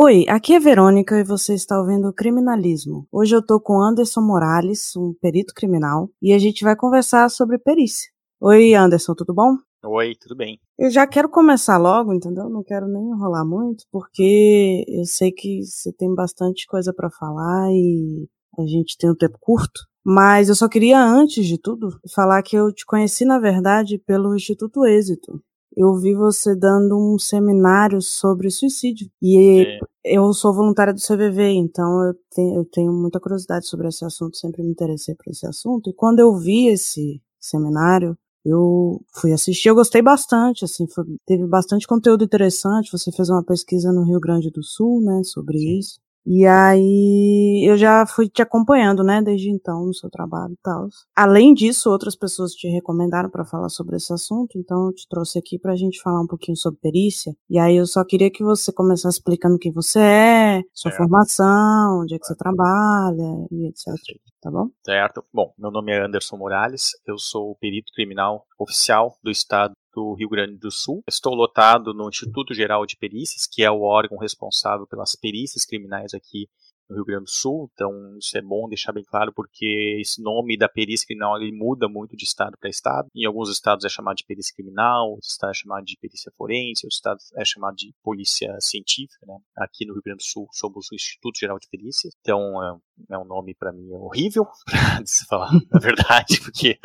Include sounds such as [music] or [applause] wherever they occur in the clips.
Oi, aqui é Verônica e você está ouvindo Criminalismo. Hoje eu tô com Anderson Morales, um perito criminal, e a gente vai conversar sobre perícia. Oi, Anderson, tudo bom? Oi, tudo bem. Eu já quero começar logo, entendeu? Não quero nem enrolar muito, porque eu sei que você tem bastante coisa para falar e a gente tem um tempo curto. Mas eu só queria, antes de tudo, falar que eu te conheci, na verdade, pelo Instituto Êxito. Eu vi você dando um seminário sobre suicídio. E é. eu sou voluntária do CVV, então eu tenho, eu tenho muita curiosidade sobre esse assunto, sempre me interessei por esse assunto. E quando eu vi esse seminário, eu fui assistir, eu gostei bastante, assim, foi, teve bastante conteúdo interessante. Você fez uma pesquisa no Rio Grande do Sul, né, sobre Sim. isso. E aí eu já fui te acompanhando, né, desde então no seu trabalho e tal. Além disso, outras pessoas te recomendaram para falar sobre esse assunto, então eu te trouxe aqui pra gente falar um pouquinho sobre perícia. E aí eu só queria que você começasse explicando quem você é, sua formação, onde é que você trabalha e etc. Tá bom? Certo. Bom, meu nome é Anderson Morales, eu sou perito criminal oficial do estado do Rio Grande do Sul. Estou lotado no Instituto Geral de Perícias, que é o órgão responsável pelas perícias criminais aqui no Rio Grande do Sul, então isso é bom deixar bem claro porque esse nome da perícia criminal ele muda muito de estado para estado. Em alguns estados é chamado de perícia criminal, outros estados é chamado de perícia forense, outros estados é chamado de polícia científica. Né? Aqui no Rio Grande do Sul somos o Instituto Geral de Perícias, então é, é um nome para mim horrível, [laughs] para se falar a verdade, porque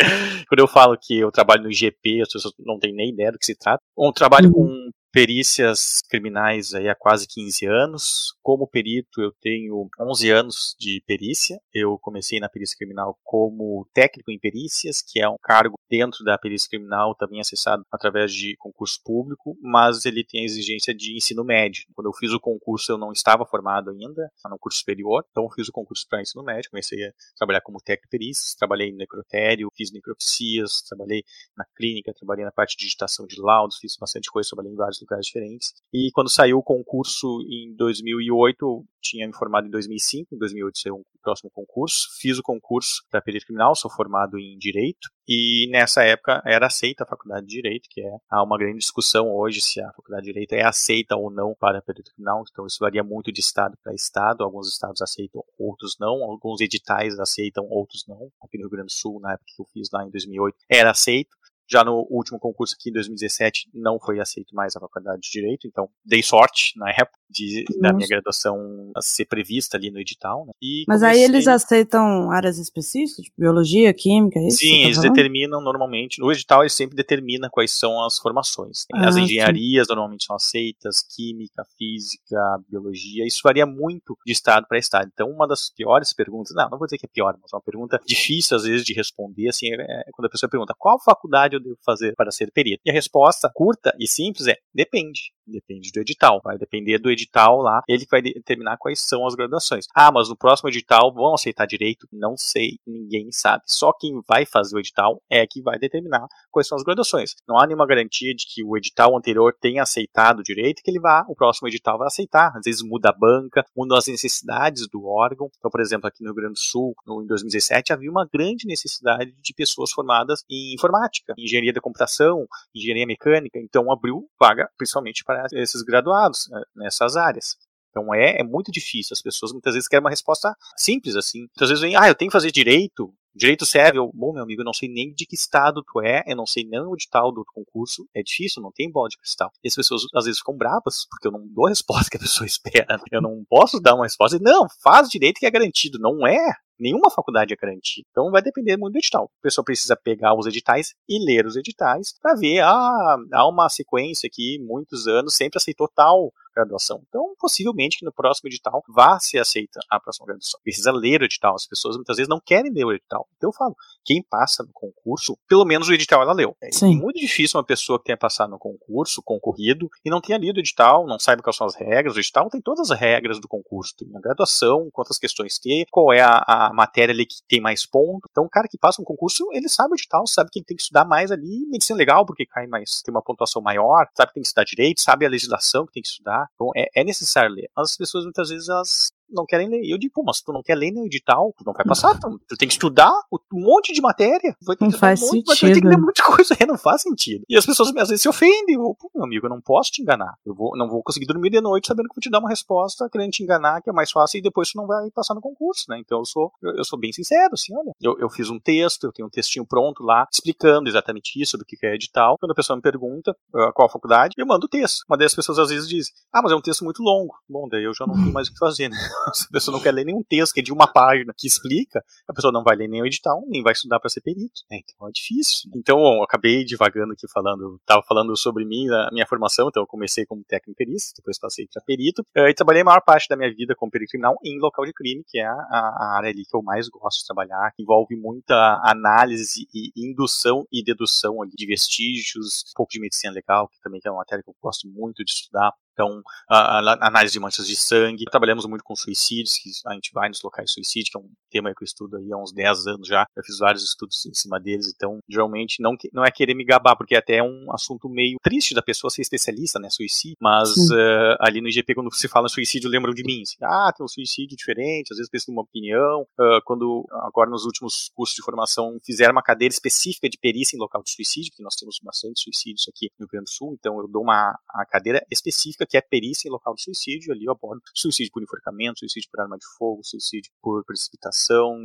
quando eu falo que eu trabalho no IGP, as pessoas não têm nem ideia do que se trata. Um trabalho uhum. com perícias criminais aí há quase 15 anos. Como perito, eu tenho 11 anos de perícia. Eu comecei na perícia criminal como técnico em perícias, que é um cargo dentro da perícia criminal, também acessado através de concurso público, mas ele tem a exigência de ensino médio. Quando eu fiz o concurso, eu não estava formado ainda, no curso superior, então eu fiz o concurso para ensino médio, comecei a trabalhar como técnico em perícias, trabalhei no necrotério, fiz necropsias, trabalhei na clínica, trabalhei na parte de digitação de laudos, fiz bastante coisa, trabalhei em vários lugares diferentes. E quando saiu o concurso em 2008, tinha me formado em 2005, em 2008 saiu um próximo concurso, fiz o concurso para perito criminal, sou formado em Direito, e nessa época era aceita a faculdade de Direito, que é há uma grande discussão hoje se a faculdade de Direito é aceita ou não para perito criminal, então isso varia muito de estado para estado, alguns estados aceitam, outros não, alguns editais aceitam, outros não. Aqui no Rio Grande do Sul, na época que eu fiz lá em 2008, era aceito, já no último concurso aqui em 2017 não foi aceito mais a faculdade de Direito, então dei sorte na época de, da minha graduação a ser prevista ali no edital. Né? Mas comecei... aí eles aceitam áreas específicas, tipo biologia, química, é isso? Sim, eles falando? determinam normalmente, no edital ele sempre determina quais são as formações. Ah, as engenharias sim. normalmente são aceitas, química, física, biologia, isso varia muito de estado para estado. Então uma das piores perguntas, não, não vou dizer que é pior, mas é uma pergunta difícil às vezes de responder, assim, é quando a pessoa pergunta qual faculdade eu devo fazer para ser perito? E a resposta curta e simples é depende. Depende do edital. Vai depender do edital lá, ele vai determinar quais são as graduações. Ah, mas no próximo edital vão aceitar direito? Não sei, ninguém sabe. Só quem vai fazer o edital é que vai determinar quais são as graduações. Não há nenhuma garantia de que o edital anterior tenha aceitado direito que ele vá, o próximo edital vai aceitar. Às vezes muda a banca, mudam as necessidades do órgão. Então, por exemplo, aqui no Rio Grande do Sul, em 2017, havia uma grande necessidade de pessoas formadas em informática, engenharia da computação, engenharia mecânica. Então, abriu vaga principalmente para esses graduados né, nessas áreas. Então é, é muito difícil. As pessoas muitas vezes querem uma resposta simples assim. Muitas vezes vem, ah, eu tenho que fazer direito. Direito serve, eu, bom, meu amigo, eu não sei nem de que estado tu é, eu não sei nem o edital do concurso, é difícil, não tem bola de cristal. E as pessoas às vezes ficam bravas, porque eu não dou a resposta que a pessoa [laughs] espera. Eu não posso dar uma resposta, não, faz direito que é garantido. Não é, nenhuma faculdade é garantida. Então vai depender muito do edital. A pessoa precisa pegar os editais e ler os editais para ver, ah, há uma sequência aqui, muitos anos, sempre aceitou tal graduação. Então, possivelmente que no próximo edital vá ser aceita a próxima graduação. Precisa ler o edital. As pessoas muitas vezes não querem ler o edital. Então eu falo, quem passa no concurso, pelo menos o edital ela leu. É Sim. muito difícil uma pessoa que tenha passado no concurso, concorrido, e não tenha lido o edital, não saiba quais são as regras. O edital tem todas as regras do concurso. Tem a graduação, quantas questões tem, qual é a, a matéria ali que tem mais ponto. Então o cara que passa um concurso, ele sabe o edital, sabe que ele tem que estudar mais ali, medicina legal, porque cai mais, tem uma pontuação maior, sabe que tem que estudar direito, sabe a legislação que tem que estudar. Então é, é necessário ler. As pessoas muitas vezes elas não querem ler. E eu digo, pô, mas tu não quer ler nem o edital, tu não vai passar, tu, tu tem que estudar um monte de matéria, vai ter não que faz um monte, sentido. mas ter que ler muita coisa, aí [laughs] não faz sentido. E as pessoas às vezes se ofendem, eu, pô, meu amigo, eu não posso te enganar, eu vou, não vou conseguir dormir de noite sabendo que vou te dar uma resposta, querendo te enganar, que é mais fácil, e depois tu não vai passar no concurso, né? Então eu sou, eu, eu sou bem sincero, assim, olha, eu, eu fiz um texto, eu tenho um textinho pronto lá, explicando exatamente isso, sobre o que é edital. Quando a pessoa me pergunta uh, qual a faculdade, eu mando o texto. Uma das pessoas às vezes diz, ah, mas é um texto muito longo. Bom, daí eu já não tenho [laughs] mais o que fazer, né? [laughs] Se a pessoa não quer ler nenhum texto que é de uma página que explica, a pessoa não vai ler o edital, nem vai estudar para ser perito, né? Então é difícil. Então, bom, acabei divagando aqui falando, estava falando sobre mim, a minha formação, então eu comecei como técnico perito, depois passei para perito, uh, e trabalhei a maior parte da minha vida como perito criminal em local de crime, que é a, a área ali que eu mais gosto de trabalhar, que envolve muita análise e indução e dedução ali, de vestígios, um pouco de medicina legal, que também é uma matéria que eu gosto muito de estudar. Então, a, a, análise de manchas de sangue. Trabalhamos muito com suicídios, que a gente vai nos locais de suicídio, que é um tema que eu estudo aí há uns 10 anos já. Eu fiz vários estudos em cima deles, então, geralmente, não, não é querer me gabar, porque é até um assunto meio triste da pessoa ser especialista, né, suicídio. Mas uh, ali no IGP, quando se fala suicídio, lembram de mim. Assim, ah, tem um suicídio diferente, às vezes pensa uma opinião. Uh, quando, agora nos últimos cursos de formação, fizeram uma cadeira específica de perícia em local de suicídio, que nós temos bastante suicídios aqui no Rio Grande do Sul, então eu dou uma a cadeira específica que é perícia em local de suicídio, ali eu abordo suicídio por enforcamento, suicídio por arma de fogo, suicídio por precipitação,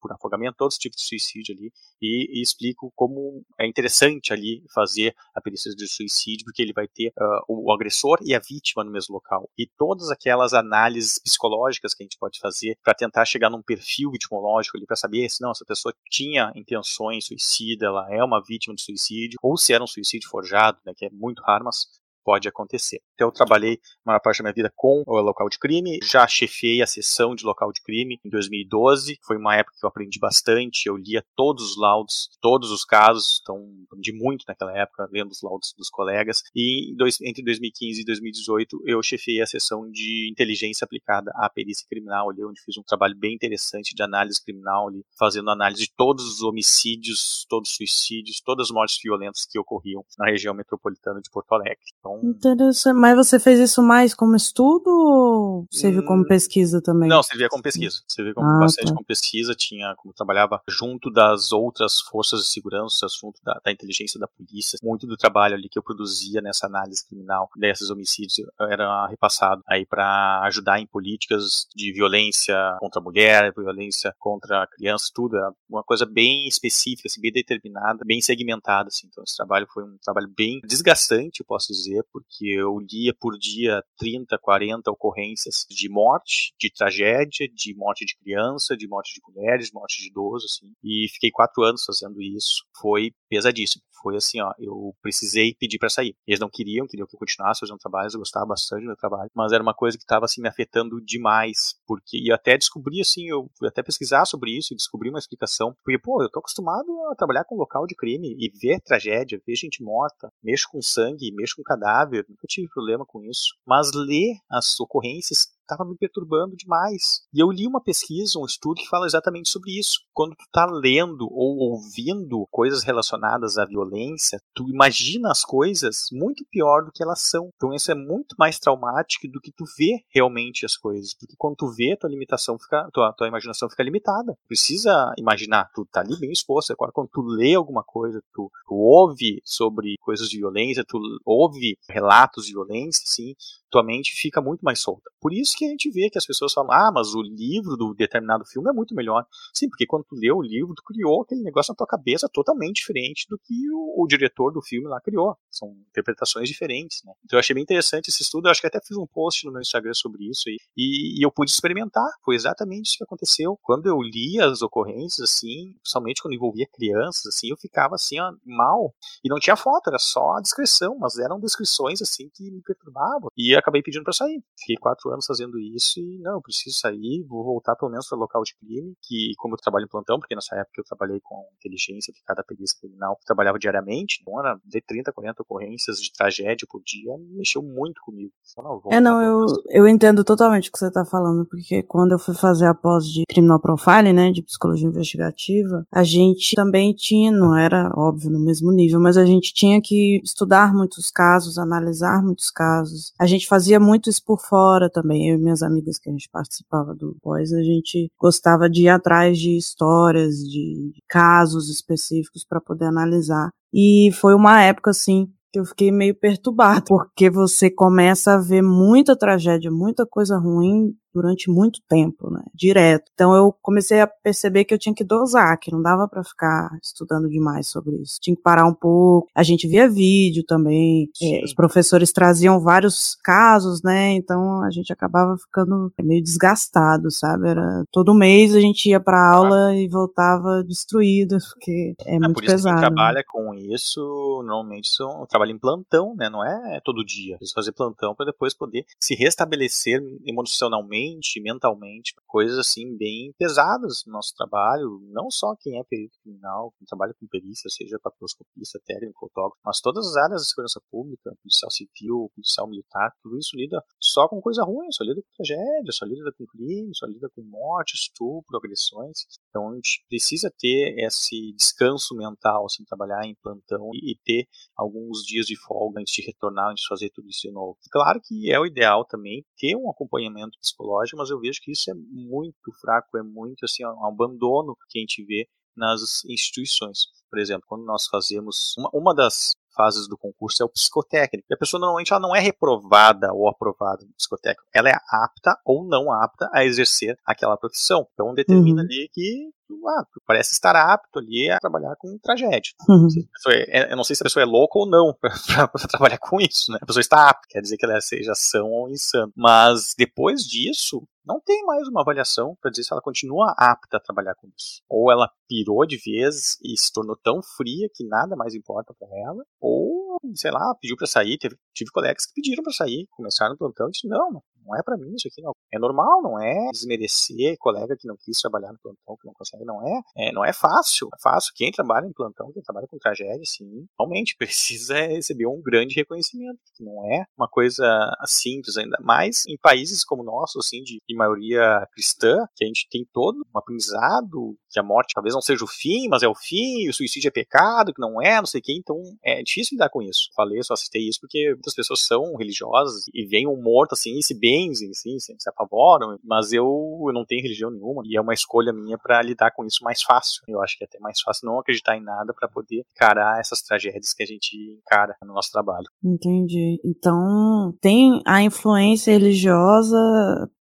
por afogamento, todos os tipos de suicídio ali, e, e explico como é interessante ali fazer a perícia de suicídio, porque ele vai ter uh, o agressor e a vítima no mesmo local, e todas aquelas análises psicológicas que a gente pode fazer para tentar chegar num perfil vitimológico ali, para saber se não, essa pessoa tinha intenções suicida, ela é uma vítima de suicídio, ou se era um suicídio forjado, né, que é muito raro, mas pode acontecer. Então eu trabalhei a maior parte da minha vida com o local de crime, já chefiei a sessão de local de crime em 2012, foi uma época que eu aprendi bastante, eu lia todos os laudos, todos os casos, então aprendi muito naquela época, lendo os laudos dos colegas, e dois, entre 2015 e 2018 eu chefiei a sessão de inteligência aplicada à perícia criminal, ali onde fiz um trabalho bem interessante de análise criminal, ali, fazendo análise de todos os homicídios, todos os suicídios, todas as mortes violentas que ocorriam na região metropolitana de Porto Alegre. Então, Interessante. Mas você fez isso mais como estudo ou serviu como Hum, pesquisa também? Não, servia como pesquisa. Servia como Ah, bastante tá. como pesquisa. Tinha, como trabalhava junto das outras forças de segurança, junto da, da inteligência da polícia. Muito do trabalho ali que eu produzia nessa análise criminal desses homicídios era repassado aí para ajudar em políticas de violência contra a mulher, violência contra a criança, tudo. Era uma coisa bem específica, assim, bem determinada, bem segmentada. Assim. Então esse trabalho foi um trabalho bem desgastante, eu posso dizer, porque eu por dia 30, 40 ocorrências de morte, de tragédia, de morte de criança, de morte de mulheres, de morte de idoso, assim. E fiquei quatro anos fazendo isso. Foi pesadíssimo. Foi assim, ó, eu precisei pedir para sair. Eles não queriam, queriam que eu continuasse fazendo trabalho, eu gostava bastante do meu trabalho, mas era uma coisa que estava assim me afetando demais, porque e até descobri assim, eu fui até pesquisar sobre isso e descobri uma explicação, porque pô, eu tô acostumado a trabalhar com local de crime e ver tragédia, ver gente morta, mexo com sangue, mexo com cadáver, nunca tive problema com isso, mas ler as ocorrências estava me perturbando demais. E eu li uma pesquisa, um estudo que fala exatamente sobre isso. Quando tu tá lendo ou ouvindo coisas relacionadas à violência, tu imagina as coisas muito pior do que elas são. Então isso é muito mais traumático do que tu vê realmente as coisas. Porque quando tu vê, tua limitação fica, tua, tua imaginação fica limitada. Precisa imaginar, tu tá ali bem exposto. Agora quando tu lê alguma coisa, tu, tu ouve sobre coisas de violência, tu ouve relatos de violência, assim, tua mente fica muito mais solta. Por isso que a gente vê que as pessoas falam, ah, mas o livro do determinado filme é muito melhor. Sim, porque quando tu leu o livro, tu criou aquele negócio na tua cabeça totalmente diferente do que o, o diretor do filme lá criou. São interpretações diferentes, né? Então eu achei bem interessante esse estudo, eu acho que até fiz um post no meu Instagram sobre isso aí, e, e eu pude experimentar. Foi exatamente isso que aconteceu. Quando eu li as ocorrências, assim, principalmente quando envolvia crianças, assim, eu ficava assim, ó, mal. E não tinha foto, era só a descrição, mas eram descrições, assim, que me perturbavam. E acabei pedindo para sair. Fiquei quatro anos fazendo isso e não, eu preciso sair, vou voltar pelo menos para o local de crime, que como eu trabalho em plantão, porque nessa época eu trabalhei com inteligência aplicada à perícia criminal, eu trabalhava diariamente, então era de 30, 40 ocorrências de tragédia por dia, mexeu muito comigo. Então, não, vou É, não, eu, eu entendo totalmente o que você tá falando, porque quando eu fui fazer a pós de criminal profiling, né, de psicologia investigativa, a gente também tinha, não era óbvio no mesmo nível, mas a gente tinha que estudar muitos casos, analisar muitos casos. A gente fazia muito isso por fora também. Eu e minhas amigas que a gente participava do Boys, a gente gostava de ir atrás de histórias, de casos específicos para poder analisar. E foi uma época assim que eu fiquei meio perturbada, [laughs] porque você começa a ver muita tragédia, muita coisa ruim durante muito tempo, né? Direto. Então eu comecei a perceber que eu tinha que dosar, que não dava para ficar estudando demais sobre isso. Tinha que parar um pouco. A gente via vídeo também. É, os professores traziam vários casos, né? Então a gente acabava ficando meio desgastado, sabe? Era todo mês a gente ia para aula e voltava destruído, [laughs] porque é, é muito por isso pesado. Que quem trabalha com isso, normalmente são trabalha em plantão, né? Não é todo dia. Eles fazer plantão para depois poder se restabelecer emocionalmente mente, mentalmente, coisas assim bem pesadas no nosso trabalho, não só quem é perito criminal, quem trabalha com perícia, seja papiloscopista, técnico, fotógrafo, mas todas as áreas da segurança pública, policial civil, policial militar, tudo isso lida só com coisa ruim, só lida com tragédia, só lida com crime, só lida com morte, estupro, agressões. Então a gente precisa ter esse descanso mental, assim, trabalhar em plantão e, e ter alguns dias de folga antes de retornar, antes de fazer tudo isso de novo. Claro que é o ideal também ter um acompanhamento psicológico, mas eu vejo que isso é muito fraco, é muito assim, um abandono que a gente vê nas instituições. Por exemplo, quando nós fazemos uma, uma das fases do concurso é o psicotécnico. E a pessoa normalmente ela não é reprovada ou aprovada no psicotécnico. Ela é apta ou não apta a exercer aquela profissão. Então determina uhum. ali que ah, parece estar apto ali a trabalhar com tragédia. Uhum. É, eu não sei se a pessoa é louca ou não [laughs] para trabalhar com isso, né? A pessoa está apta, quer dizer que ela seja são ou insano. Mas depois disso, não tem mais uma avaliação para dizer se ela continua apta a trabalhar com isso. Ou ela pirou de vez e se tornou tão fria que nada mais importa para ela, ou, sei lá, pediu para sair. Teve, tive colegas que pediram para sair, começaram no plantão e disse: não, não é para mim isso aqui, não. É normal, não é desmerecer colega que não quis trabalhar no plantão, que não consegue, não é. é não é fácil, é fácil. Quem trabalha em plantão, quem trabalha com tragédia, sim, realmente [laughs] precisa receber um grande reconhecimento. Não é uma coisa simples, ainda mais em países como o nosso, assim, de, de maioria cristã, que a gente tem todo um aprendizado que a morte talvez não seja o fim, mas é o fim, o suicídio é pecado, que não é, não sei o que, então é difícil lidar com isso. Falei, só citei isso porque muitas pessoas são religiosas e veem um morto assim e se benzem, assim, se, se apavoram, mas eu, eu não tenho religião nenhuma e é uma escolha minha para lidar com isso mais fácil. Eu acho que é até mais fácil não acreditar em nada para poder encarar essas tragédias que a gente encara no nosso trabalho. Entendi. Então, tem a influência religiosa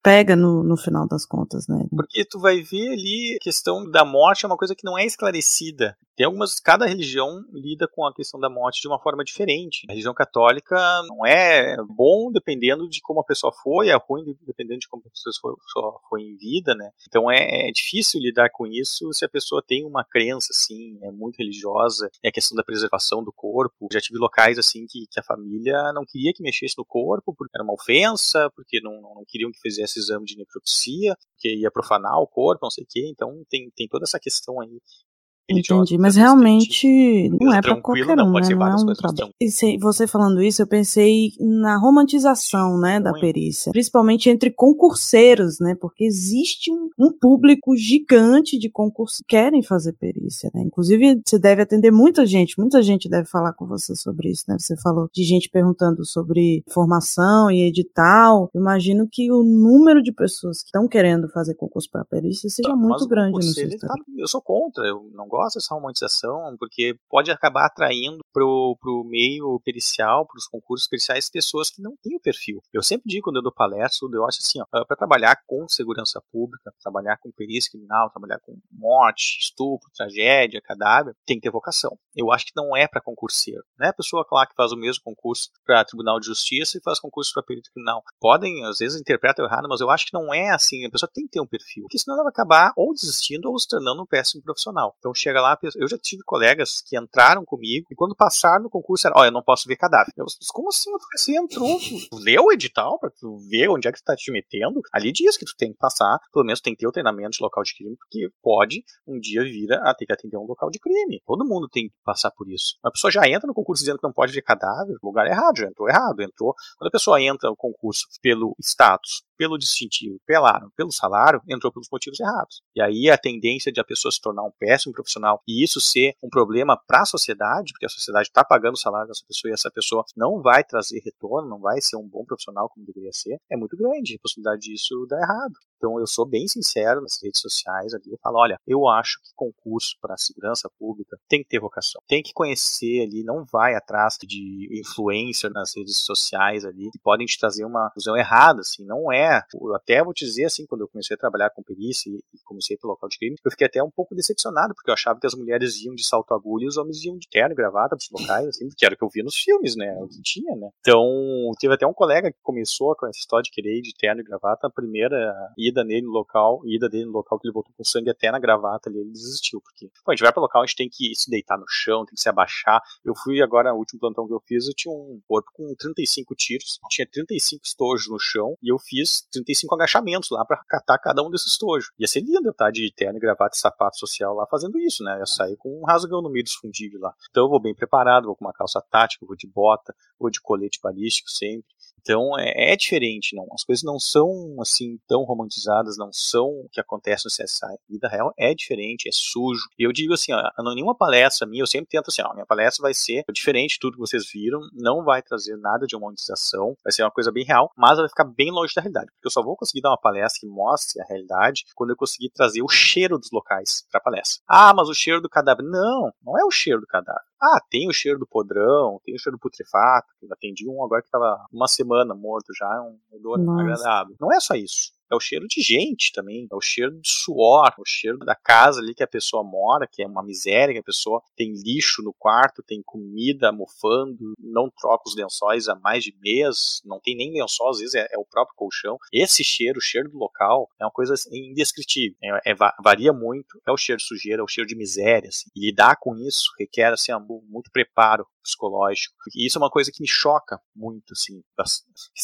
pega no, no final das contas, né? Porque tu vai ver ali a questão da morte é uma coisa que não é esclarecida. Tem algumas, cada religião lida com a questão da morte de uma forma diferente. A religião católica não é bom dependendo de como a pessoa foi, é ruim dependendo de como a pessoa foi, foi em vida, né? Então é, é, difícil lidar com isso se a pessoa tem uma crença, assim, é muito religiosa, é a questão da preservação do corpo. Já tive locais, assim, que, que a família não queria que mexesse no corpo porque era uma ofensa, porque não, não queriam que fizesse exame de necropsia, que ia profanar o corpo, não sei o quê. Então tem, tem toda essa questão aí Entendi, mas realmente não é para qualquer um, não, né? Não é um trabalho. E se, você falando isso, eu pensei na romantização, né, da perícia, principalmente entre concurseiros, né? Porque existe um, um público gigante de concursos que querem fazer perícia, né? Inclusive, você deve atender muita gente, muita gente deve falar com você sobre isso, né? Você falou de gente perguntando sobre formação e edital. Eu imagino que o número de pessoas que estão querendo fazer concurso para perícia seja tá, muito grande no seu tá, Eu sou contra, eu não gosto dessa romantização, porque pode acabar atraindo pro, pro meio pericial, pros concursos periciais, pessoas que não têm o perfil. Eu sempre digo quando eu dou palestra, eu acho assim, para trabalhar com segurança pública, trabalhar com perícia criminal, trabalhar com morte, estupro, tragédia, cadáver, tem que ter vocação. Eu acho que não é para concurseiro. Não é a pessoa lá que faz o mesmo concurso para Tribunal de Justiça e faz concurso para perito criminal. Podem, às vezes, interpretam errado, mas eu acho que não é assim. A pessoa tem que ter um perfil. Porque senão ela vai acabar ou desistindo ou se tornando um péssimo profissional. Então chega lá, eu já tive colegas que entraram comigo e quando passaram no concurso era, olha, eu não posso ver cadáver. Eu como assim? Você entrou, leu o edital pra tu ver onde é que tu tá te metendo? Ali diz que tu tem que passar, pelo menos tem que ter o treinamento de local de crime, porque pode um dia vir a ter que atender um local de crime. Todo mundo tem que passar por isso. A pessoa já entra no concurso dizendo que não pode ver cadáver, lugar errado, já entrou errado, entrou. Quando a pessoa entra no concurso pelo status, pelo distintivo, pelo salário, entrou pelos motivos errados. E aí a tendência de a pessoa se tornar um péssimo profissional profissional e isso ser um problema para a sociedade, porque a sociedade está pagando o salário dessa pessoa e essa pessoa não vai trazer retorno, não vai ser um bom profissional como deveria ser, é muito grande a possibilidade disso dar errado. Então eu sou bem sincero nas redes sociais ali, eu falo, olha, eu acho que concurso para segurança pública tem que ter vocação, tem que conhecer ali, não vai atrás de influencer nas redes sociais ali que podem te trazer uma visão errada, assim, não é. Eu até vou te dizer assim, quando eu comecei a trabalhar com perícia e comecei pelo local de crime, eu fiquei até um pouco decepcionado porque eu achava que as mulheres iam de salto agulha e os homens iam de terno e gravata para os locais, assim, que era o que eu via nos filmes, né, o que tinha, né. Então teve até um colega que começou com essa história de querer ir de terno e gravata, a primeira ida nele no local, ida dele no local que ele voltou com sangue até na gravata ali, ele desistiu, porque, pô, a gente vai pro local, a gente tem que se deitar no chão, tem que se abaixar. Eu fui agora, o último plantão que eu fiz, eu tinha um corpo com 35 tiros, tinha 35 estojos no chão, e eu fiz 35 agachamentos lá para catar cada um desses estojos. Ia ser lindo eu estar de terno e gravata e sapato social lá fazendo isso, né? Eu sair com um rasgão no meio dos fundilhos lá. Então eu vou bem preparado, vou com uma calça tática, vou de bota, vou de colete balístico sempre. Então é, é, diferente, não. As coisas não são assim tão romantizadas, não são o que acontece no CSI. A vida real é diferente, é sujo. E eu digo assim, ó, nenhuma palestra minha, eu sempre tento assim, ó, minha palestra vai ser diferente de tudo que vocês viram, não vai trazer nada de romantização, vai ser uma coisa bem real, mas vai ficar bem longe da realidade, porque eu só vou conseguir dar uma palestra que mostre a realidade quando eu conseguir trazer o cheiro dos locais para a palestra. Ah, mas o cheiro do cadáver. Não, não é o cheiro do cadáver. Ah, tem o cheiro do podrão, tem o cheiro do putrefato, eu atendi um agora que estava uma semana morto já, é um odor Nossa. agradável. Não é só isso é o cheiro de gente também, é o cheiro de suor, é o cheiro da casa ali que a pessoa mora, que é uma miséria, que a pessoa tem lixo no quarto, tem comida mofando, não troca os lençóis há mais de mês, não tem nem lençol, às vezes é, é o próprio colchão. Esse cheiro, o cheiro do local, é uma coisa assim, indescritível, é, é, varia muito, é o cheiro de sujeira, é o cheiro de miséria, assim, e lidar com isso requer assim, muito preparo psicológico. E isso é uma coisa que me choca muito, assim,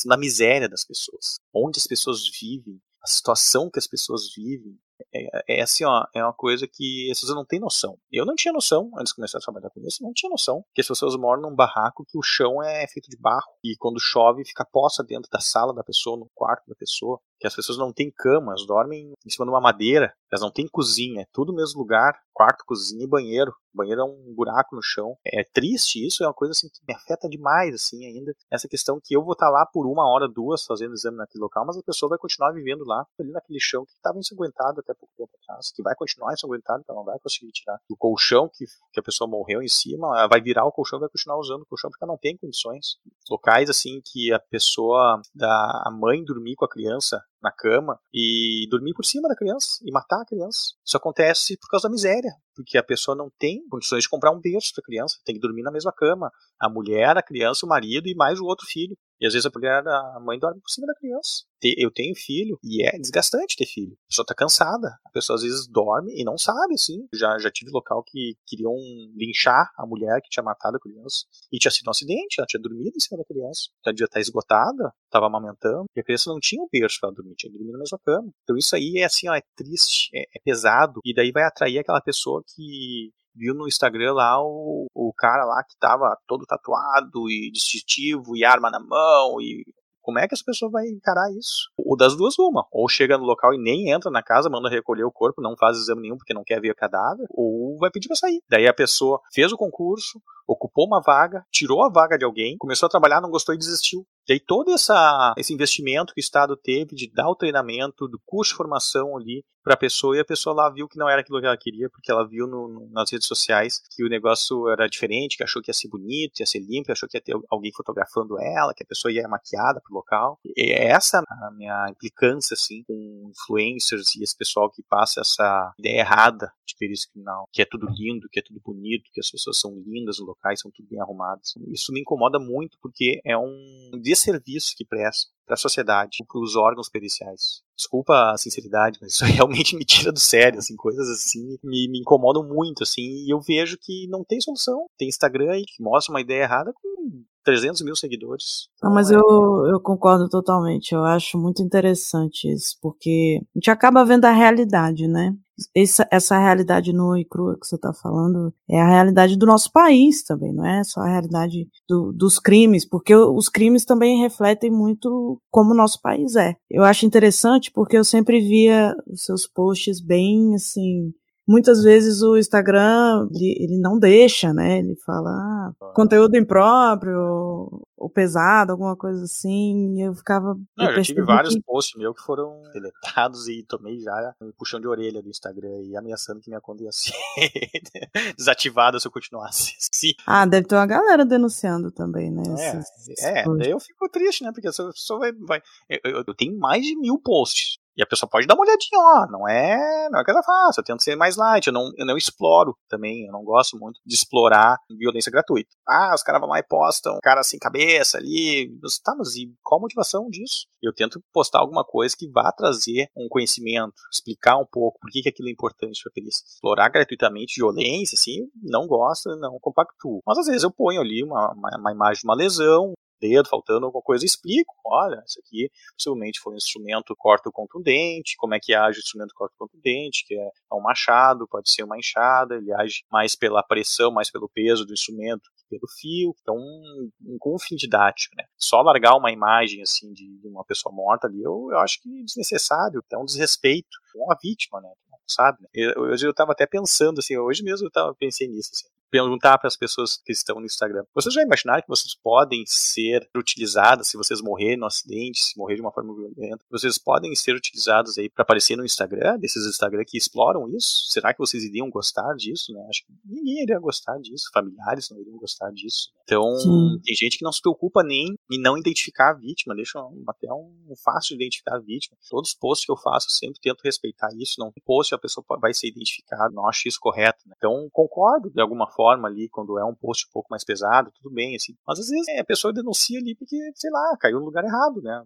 na miséria das pessoas. Onde as pessoas vivem, a situação que as pessoas vivem, é, é, assim, ó, é uma coisa que as pessoas não têm noção. Eu não tinha noção, antes de começar a trabalhar com isso, não tinha noção que as pessoas moram num barraco que o chão é feito de barro e quando chove fica poça dentro da sala da pessoa, no quarto da pessoa que as pessoas não têm camas, dormem em cima de uma madeira, elas não têm cozinha, é tudo no mesmo lugar, quarto, cozinha e banheiro. O banheiro é um buraco no chão. É triste isso, é uma coisa assim que me afeta demais, assim, ainda. Essa questão que eu vou estar lá por uma hora, duas, fazendo exame naquele local, mas a pessoa vai continuar vivendo lá, ali naquele chão que estava ensanguentado até pouco tempo atrás, que vai continuar ensanguentado, ela não vai conseguir tirar. O colchão que, que a pessoa morreu em cima, vai virar o colchão e vai continuar usando o colchão porque ela não tem condições. Locais, assim, que a pessoa, da, a mãe dormir com a criança na cama e dormir por cima da criança e matar a criança. Isso acontece por causa da miséria, porque a pessoa não tem condições de comprar um berço para a criança, tem que dormir na mesma cama. A mulher, a criança, o marido e mais o outro filho. E às vezes a mulher, a mãe dorme por cima da criança. Eu tenho filho e é desgastante ter filho. A pessoa tá cansada. A pessoa às vezes dorme e não sabe, assim. Já, já tive local que queriam linchar a mulher que tinha matado a criança. E tinha sido um acidente, ela tinha dormido em cima da criança. Ela devia estar esgotada, estava amamentando. E a criança não tinha um berço para dormir, tinha dormir na mesma cama. Então isso aí é assim, ó, é triste, é, é pesado. E daí vai atrair aquela pessoa que viu no Instagram lá o, o cara lá que tava todo tatuado e distintivo e arma na mão e como é que essa pessoa vai encarar isso? Ou das duas, uma. Ou chega no local e nem entra na casa, manda recolher o corpo, não faz exame nenhum porque não quer ver o cadáver, ou vai pedir pra sair. Daí a pessoa fez o concurso, ocupou uma vaga, tirou a vaga de alguém, começou a trabalhar, não gostou e desistiu. E aí todo essa, esse investimento que o Estado teve de dar o treinamento, do curso de formação ali para a pessoa, e a pessoa lá viu que não era aquilo que ela queria, porque ela viu no, no, nas redes sociais que o negócio era diferente, que achou que ia ser bonito, ia ser limpo, achou que ia ter alguém fotografando ela, que a pessoa ia maquiada pro local. E é essa a minha implicância, assim, com influencers e esse pessoal que passa essa ideia errada de perícia criminal, que é tudo lindo, que é tudo bonito, que as pessoas são lindas no locais, são tudo bem arrumadas. Isso me incomoda muito porque é um desserviço que presta para a sociedade, para os órgãos periciais. Desculpa a sinceridade, mas isso [laughs] realmente me tira do sério, assim, coisas assim me, me incomodam muito, assim, e eu vejo que não tem solução. Tem Instagram aí que mostra uma ideia errada com 300 mil seguidores. Não, mas eu, eu concordo totalmente. Eu acho muito interessante isso, porque a gente acaba vendo a realidade, né? Essa, essa realidade nua e crua que você está falando é a realidade do nosso país também, não é só a realidade do, dos crimes, porque os crimes também refletem muito como o nosso país é. Eu acho interessante porque eu sempre via os seus posts bem assim muitas vezes o Instagram, ele, ele não deixa, né? Ele fala, ah, conteúdo impróprio, ou pesado, alguma coisa assim. Eu ficava. Não, eu, tive vários que... posts meus que foram [laughs] deletados e tomei já um puxão de orelha do Instagram e ameaçando que minha conta ia ser [laughs] desativada se eu continuasse [laughs] assim. Ah, deve ter uma galera denunciando também, né? É, esses, é daí eu fico triste, né? Porque a pessoa vai. vai eu, eu tenho mais de mil posts e a pessoa pode dar uma olhadinha, ó, não é, não é coisa fácil, eu tento ser mais light, eu não, eu não exploro também, eu não gosto muito de explorar violência gratuita. Ah, os caras vão lá e postam, cara sem cabeça ali, tá, mas e qual a motivação disso? Eu tento postar alguma coisa que vá trazer um conhecimento, explicar um pouco por que, que aquilo é importante para eles. Explorar gratuitamente violência, assim, não gosto, não compactuo. Mas às vezes eu ponho ali uma, uma, uma imagem de uma lesão, dedo, faltando alguma coisa, explico. Olha, isso aqui possivelmente foi um instrumento corto-contundente, como é que age o instrumento corto-contundente, que é um machado, pode ser uma enxada, ele age mais pela pressão, mais pelo peso do instrumento que pelo fio. Então, um, um, com um fim didático, né? Só largar uma imagem assim de, de uma pessoa morta ali, eu, eu acho que é desnecessário, é um desrespeito com a vítima, né? Sabe? Eu, eu, eu tava até pensando assim, hoje mesmo eu tava, pensei nisso, assim perguntar para as pessoas que estão no Instagram: vocês já imaginaram que vocês podem ser utilizadas se vocês morrerem no acidente, se morrer de uma forma violenta? Vocês podem ser utilizados aí para aparecer no Instagram, desses Instagram que exploram isso? Será que vocês iriam gostar disso? Né? Acho que ninguém iria gostar disso, familiares não iriam gostar disso. Então, Sim. tem gente que não se preocupa nem em não identificar a vítima, deixa até um fácil de identificar a vítima. Todos os posts que eu faço, eu sempre tento respeitar isso. Não post a pessoa vai ser identificada, não acho isso correto. Né? Então, concordo de alguma forma forma ali, quando é um post um pouco mais pesado, tudo bem, assim. Mas às vezes é, a pessoa denuncia ali porque, sei lá, caiu no lugar errado, né?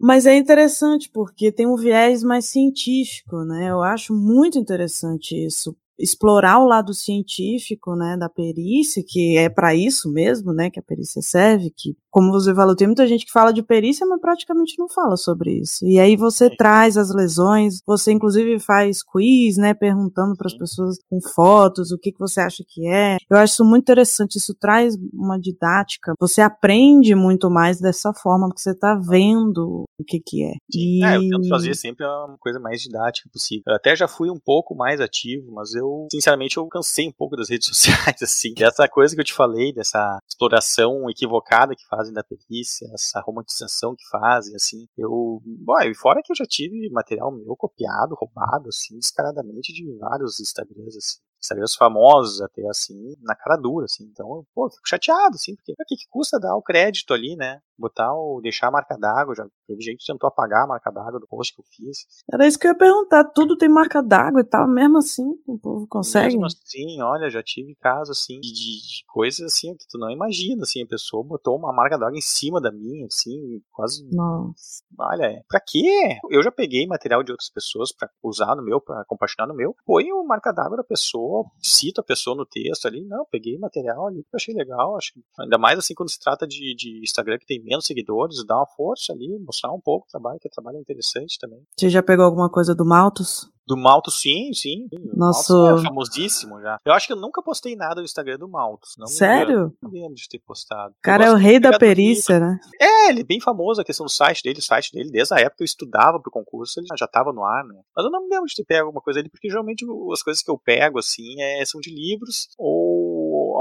Mas é interessante porque tem um viés mais científico, né? Eu acho muito interessante isso explorar o lado científico, né, da perícia, que é para isso mesmo, né, que a perícia serve, que como você falou, tem muita gente que fala de perícia, mas praticamente não fala sobre isso. E aí você traz as lesões, você inclusive faz quiz, né, perguntando para as pessoas com fotos o que, que você acha que é. Eu acho isso muito interessante, isso traz uma didática. Você aprende muito mais dessa forma, porque você está vendo o que que é. E... é. Eu tento fazer sempre uma coisa mais didática possível. Eu até já fui um pouco mais ativo, mas eu, sinceramente, eu cansei um pouco das redes [laughs] sociais, assim. Dessa coisa que eu te falei, dessa exploração equivocada que faz fazem da perícia, essa romantização que fazem, assim. Eu, bom, e fora que eu já tive material meu copiado, roubado, assim, descaradamente de vários Instagrams, assim. Instagrams famosos até, assim, na cara dura, assim. Então, pô, eu fico chateado, assim, porque o que custa dar o crédito ali, né? Botar o, deixar a marca d'água, já teve gente que tentou apagar a marca d'água do post que eu fiz. Era isso que eu ia perguntar, tudo tem marca d'água e tal, mesmo assim, o povo consegue? Mesmo assim, olha, já tive casos, assim, de, de coisas, assim, que tu não imagina, assim, a pessoa botou uma marca d'água em cima da minha, assim, quase... Nossa. Olha, pra quê? Eu já peguei material de outras pessoas pra usar no meu, pra compartilhar no meu, põe o marca d'água da pessoa, cito a pessoa no texto ali, não, peguei material ali que eu achei legal, acho que, ainda mais assim quando se trata de, de Instagram que tem menos seguidores, dá uma força ali, mostrar um pouco o trabalho, que o trabalho é interessante também. Você já pegou alguma coisa do Maltos? Do Maltos, sim, sim. Nosso... Maltos é famosíssimo já. Eu acho que eu nunca postei nada no Instagram do Maltos. Não Sério? Não lembro de ter postado. Cara, é o rei da perícia, né? É, ele é bem famoso, a questão do site dele, o site dele, desde a época que eu estudava pro concurso, ele já estava no ar, né? Mas eu não me lembro de ter pego alguma coisa ali, porque geralmente as coisas que eu pego, assim, é, são de livros ou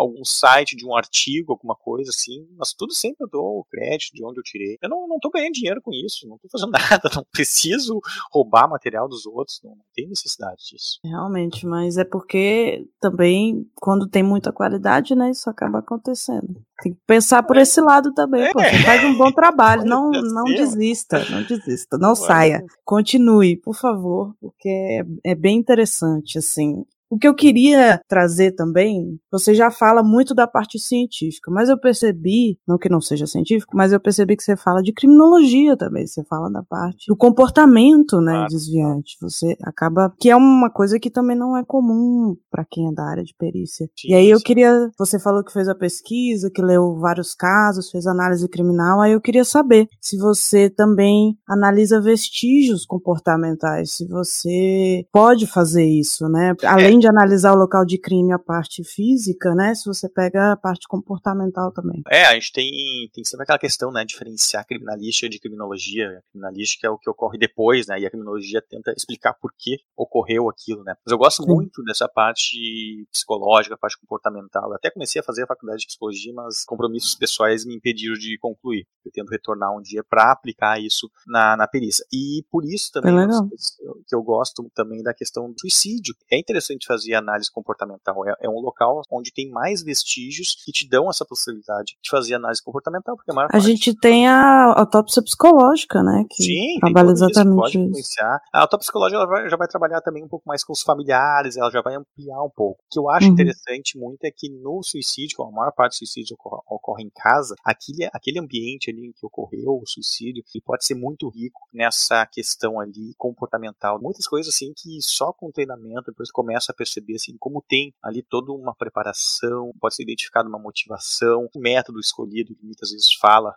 algum site de um artigo, alguma coisa assim, mas tudo sempre eu dou o crédito de onde eu tirei. Eu não, não tô ganhando dinheiro com isso, não tô fazendo [laughs] nada, não preciso roubar material dos outros, não, não tem necessidade disso. Realmente, mas é porque também, quando tem muita qualidade, né, isso acaba acontecendo. Tem que pensar por esse lado também, é. pô, você faz um bom trabalho, [laughs] não, não desista, não desista, não saia, continue, por favor, porque é, é bem interessante, assim, o que eu queria trazer também, você já fala muito da parte científica, mas eu percebi, não que não seja científico, mas eu percebi que você fala de criminologia também, você fala da parte do comportamento, né, desviante. Você acaba que é uma coisa que também não é comum para quem é da área de perícia. Sim, e aí eu queria, você falou que fez a pesquisa, que leu vários casos, fez análise criminal, aí eu queria saber se você também analisa vestígios comportamentais, se você pode fazer isso, né? Além além de analisar o local de crime, a parte física, né? Se você pega a parte comportamental também. É, a gente tem, tem sempre aquela questão, né? Diferenciar criminalística de criminologia. A criminalística é o que ocorre depois, né? E a criminologia tenta explicar por que ocorreu aquilo, né? Mas eu gosto Sim. muito dessa parte psicológica, parte comportamental. Eu até comecei a fazer a faculdade de psicologia, mas compromissos pessoais me impediram de concluir. Eu tento retornar um dia para aplicar isso na, na perícia. E por isso também é que eu gosto também da questão do suicídio. É interessante fazer análise comportamental. É, é, um local onde tem mais vestígios que te dão essa possibilidade de fazer análise comportamental, porque a maior a parte... gente tem a autópsia psicológica, né? Que Sim, trabalha exatamente isso. isso. A autópsia psicológica ela vai, já vai trabalhar também um pouco mais com os familiares, ela já vai ampliar um pouco. O que eu acho uhum. interessante muito é que no suicídio, como a maior parte do suicídio ocorre, ocorre em casa, aquele, aquele ambiente ali em que ocorreu o suicídio, ele pode ser muito rico nessa questão ali comportamental. Muitas coisas assim que só com treinamento depois começa a perceber assim como tem ali toda uma preparação, pode ser identificada uma motivação, o método escolhido que muitas vezes fala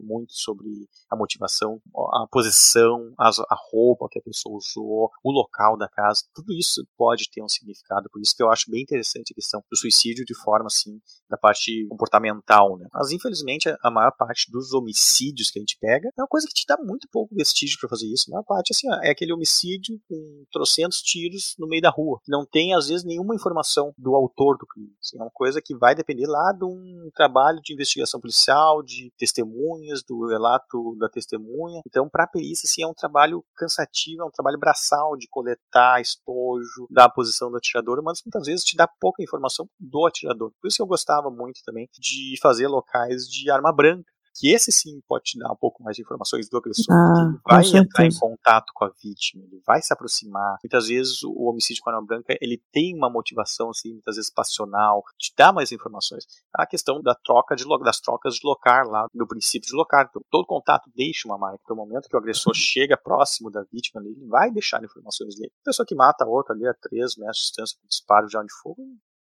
muito sobre a motivação, a posição, a roupa que a pessoa usou, o local da casa, tudo isso pode ter um significado. Por isso que eu acho bem interessante a questão do suicídio de forma assim da parte comportamental, né? Mas infelizmente a maior parte dos homicídios que a gente pega é uma coisa que te dá muito pouco vestígio para fazer isso. A maior parte assim é aquele homicídio com trocentos tiros no meio da rua, não tem às vezes nenhuma informação do autor do crime. Assim, é uma coisa que vai depender lá de um trabalho de investigação policial, de testemunhas, do relato da testemunha. Então, para a perícia, assim, é um trabalho cansativo, é um trabalho braçal de coletar estojo da posição do atirador, mas muitas vezes te dá pouca informação do atirador. Por isso que eu gostava muito também de fazer locais de arma branca que esse sim pode te dar um pouco mais de informações do agressor, ah, ele vai entrar em contato com a vítima, ele vai se aproximar. Muitas vezes o homicídio com arma branca, ele tem uma motivação assim, muitas vezes passional, te dá mais informações. A questão da troca de das trocas de locar lá, do princípio de locar. Então, todo contato deixa uma marca. No momento que o agressor chega próximo da vítima, ele vai deixar informações dele. A pessoa que mata a outra ali a 3 metros de distância com disparo de arma de fogo,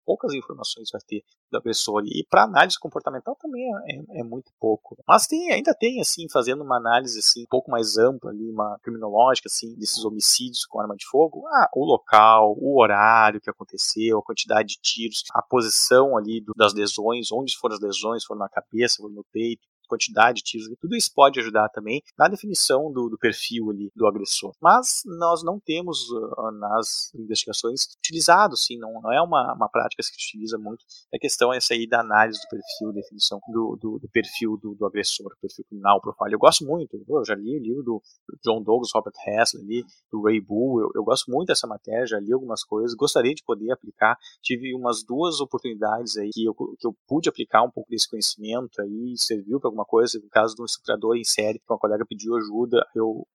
poucas informações vai ter da pessoa ali. E para análise comportamental também é, é, é, muito pouco. Mas tem, ainda tem, assim, fazendo uma análise assim, um pouco mais ampla ali, uma criminológica, assim, desses homicídios com arma de fogo, ah, o local, o horário que aconteceu, a quantidade de tiros, a posição ali do, das lesões, onde foram as lesões, foram na cabeça, foram no peito, quantidade de tiros, tudo isso pode ajudar também na definição do, do perfil ali do agressor. Mas nós não temos uh, nas investigações utilizado, sim, não, não é uma, uma prática que se utiliza muito. A questão é essa aí da análise do perfil, definição do, do, do perfil do, do, agressor, perfil criminal, profile. Eu gosto muito, eu já li o livro do John Douglas, Robert Hessler ali, do Ray Bull, eu, eu gosto muito dessa matéria, já li algumas coisas, gostaria de poder aplicar. Tive umas duas oportunidades aí que eu, que eu pude aplicar um pouco desse conhecimento aí, serviu para alguma coisa, no caso de um estuprador em série, que uma colega pediu ajuda, eu,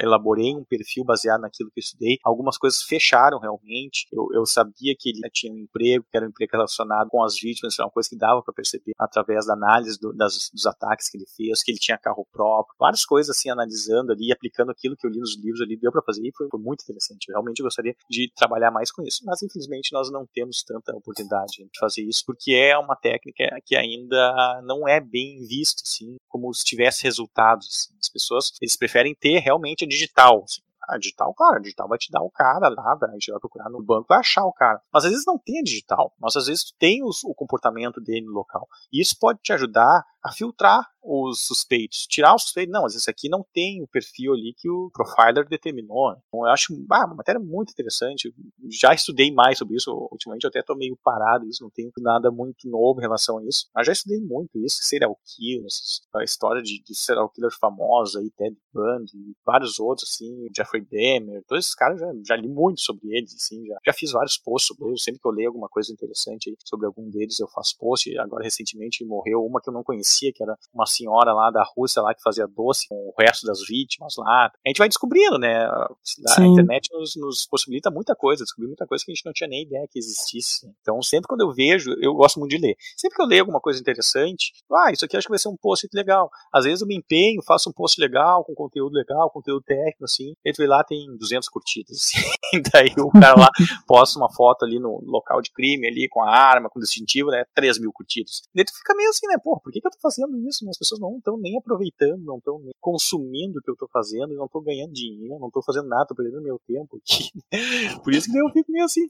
elaborei um perfil baseado naquilo que eu estudei. Algumas coisas fecharam realmente. Eu, eu sabia que ele tinha um emprego, que era um emprego relacionado com as vítimas, era uma coisa que dava para perceber através da análise do, das, dos ataques que ele fez, que ele tinha carro próprio, várias coisas assim, analisando ali, aplicando aquilo que eu li nos livros ali, deu para fazer e foi, foi, muito interessante. Eu realmente gostaria de trabalhar mais com isso, mas infelizmente nós não temos tanta oportunidade de fazer isso, porque é uma técnica que ainda não é bem vista assim, como se tivesse resultados. Assim. As pessoas eles preferem ter realmente a digital. Assim. A digital, claro, a digital vai te dar o cara lá, a gente vai procurar no banco vai achar o cara. Mas às vezes não tem a digital, mas às vezes tem os, o comportamento dele no local. E isso pode te ajudar a filtrar os suspeitos. Tirar os suspeitos, não, mas esse aqui não tem o perfil ali que o profiler determinou. Então, eu acho ah, uma matéria muito interessante. Já estudei mais sobre isso. Ultimamente eu até estou meio parado isso, não tenho nada muito novo em relação a isso. Mas já estudei muito isso, serial killer, a história de, de serial killer famosos aí, Ted Bundy, vários outros, assim, Jeffrey Dahmer, todos esses caras já, já li muito sobre eles, assim, já, já fiz vários posts sobre eles. Sempre que eu leio alguma coisa interessante aí, sobre algum deles, eu faço post. Agora, recentemente, morreu uma que eu não conhecia, que era uma senhora lá da Rússia lá que fazia doce com o resto das vítimas lá. A gente vai descobrindo, né? A Sim. internet nos, nos, possibilita muita coisa, descobrir muita coisa que a gente não tinha nem ideia que existisse. Então, sempre quando eu vejo, eu gosto muito de ler. Sempre que eu leio alguma coisa interessante, ah, isso aqui acho que vai ser um post legal. Às vezes eu me empenho, faço um post legal, com conteúdo legal, conteúdo técnico, assim. Entra lá, tem 200 curtidas. Assim. [laughs] Daí o cara lá posta uma foto ali no local de crime, ali com a arma, com distintivo, né? 3 mil curtidas. Daí tu fica meio assim, né? Pô, por que, que eu tô fazendo isso? As pessoas não estão nem aproveitando, não estão consumindo o que eu estou fazendo, não estou ganhando dinheiro, não estou fazendo nada, estou perdendo meu tempo aqui. [laughs] Por isso que eu fico meio assim,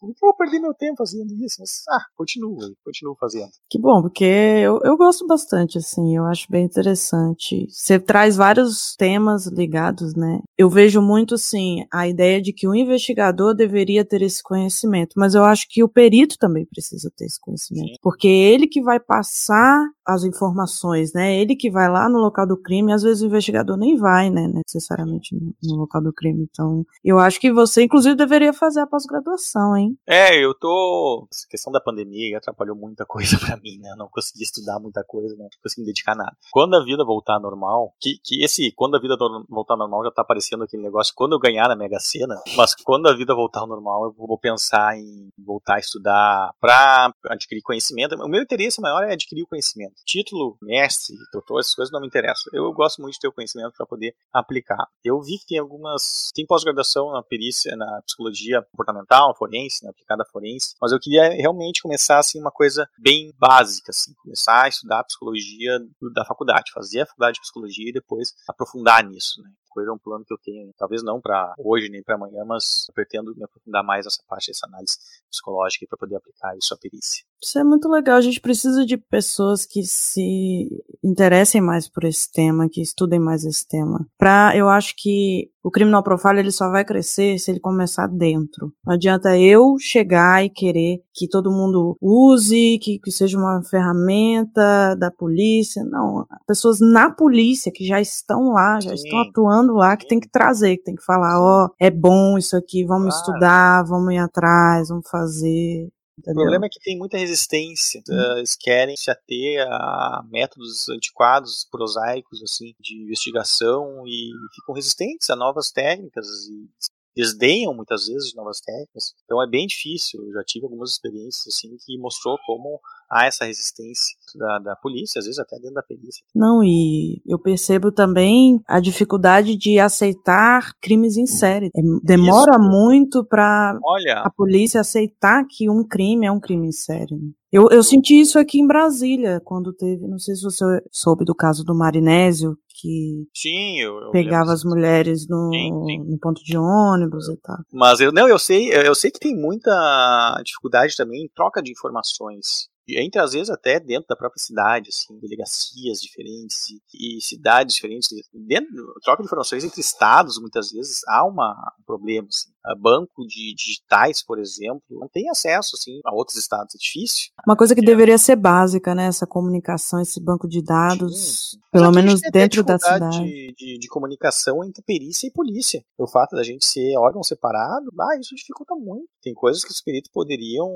Por que eu vou perder meu tempo fazendo isso? Mas, ah, continuo, continuo fazendo. Que bom, porque eu, eu gosto bastante, assim, eu acho bem interessante. Você traz vários temas ligados, né? Eu vejo muito, assim, a ideia de que o investigador deveria ter esse conhecimento, mas eu acho que o perito também precisa ter esse conhecimento, Sim. porque é ele que vai passar as informações, né? Ele que vai lá no local do crime, às vezes o investigador nem vai, né, necessariamente no, local do crime. Então, eu acho que você, inclusive, deveria fazer a pós-graduação, hein? É, eu tô. Essa questão da pandemia atrapalhou muita coisa [laughs] para mim, né? Não consegui estudar muita coisa, não consegui me dedicar a nada. Quando a vida voltar normal, que, que esse quando a vida voltar normal já tá aparecendo aquele negócio, quando eu ganhar na Mega Sena, mas quando a vida voltar ao normal, eu vou pensar em voltar a estudar pra adquirir conhecimento. O meu interesse maior é adquirir o conhecimento. Título, mestre, doutor, essas coisas não me interessam. Eu gosto muito de ter o conhecimento para poder aplicar. Eu vi que tem algumas. Tem pós-graduação na perícia, na psicologia comportamental, forense, né, aplicada forense, mas eu queria realmente começar assim uma coisa bem básica, assim, começar a estudar psicologia da faculdade, fazer a faculdade de psicologia e depois aprofundar nisso, né? Coisa é um plano que eu tenho, talvez não para hoje nem para amanhã, mas eu pretendo me aprofundar mais nessa parte dessa análise psicológica para poder aplicar isso à perícia. Isso é muito legal. A gente precisa de pessoas que se interessem mais por esse tema, que estudem mais esse tema. Pra, eu acho que o criminal profile ele só vai crescer se ele começar dentro. Não adianta eu chegar e querer que todo mundo use, que, que seja uma ferramenta da polícia. Não, pessoas na polícia que já estão lá, já Sim. estão atuando lá, que tem que trazer, que tem que falar, ó, oh, é bom isso aqui, vamos claro. estudar, vamos ir atrás, vamos fazer. Entendeu? O problema é que tem muita resistência. Hum. Eles querem se ater a métodos antiquados, prosaicos, assim, de investigação e ficam resistentes a novas técnicas e desdenham muitas vezes de novas técnicas. Então é bem difícil. Eu já tive algumas experiências assim que mostrou como há essa resistência da, da polícia, às vezes até dentro da polícia. Não, e eu percebo também a dificuldade de aceitar crimes em série. É, demora Isso. muito para a polícia aceitar que um crime é um crime em série. Eu, eu senti isso aqui em Brasília, quando teve, não sei se você soube do caso do Marinésio, que sim, eu, eu pegava as mulheres no, sim, sim. no, ponto de ônibus e tal. Mas eu não, eu sei, eu sei que tem muita dificuldade também em troca de informações entre às vezes até dentro da própria cidade, assim, delegacias diferentes e, e cidades diferentes. Dentro, troca de informações entre estados, muitas vezes, há uma, um problema. Assim. Banco de digitais, por exemplo, não tem acesso assim, a outros estados, é difícil. Uma coisa que é. deveria ser básica, né? Essa comunicação, esse banco de dados, Sim. pelo menos dentro da cidade. De, de, de, comunicação entre perícia e polícia. O fato da gente ser órgão separado, ah, isso dificulta muito. Tem coisas que os peritos poderiam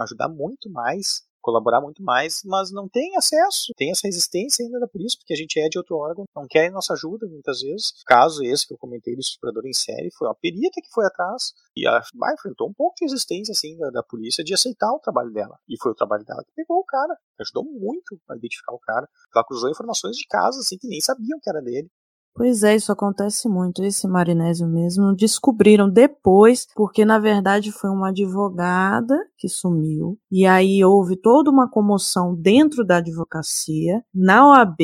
ajudar muito mais colaborar muito mais, mas não tem acesso, tem essa resistência ainda da polícia, porque a gente é de outro órgão, não querem nossa ajuda muitas vezes. O caso esse que eu comentei do estuprador em série foi uma perita que foi atrás e a, ah, enfrentou um pouco de resistência assim da, da, polícia de aceitar o trabalho dela. E foi o trabalho dela que pegou o cara, ajudou muito a identificar o cara. Ela cruzou informações de casa assim que nem sabiam que era dele. Pois é, isso acontece muito. Esse marinésio mesmo descobriram depois, porque na verdade foi uma advogada que sumiu. E aí houve toda uma comoção dentro da advocacia, na OAB,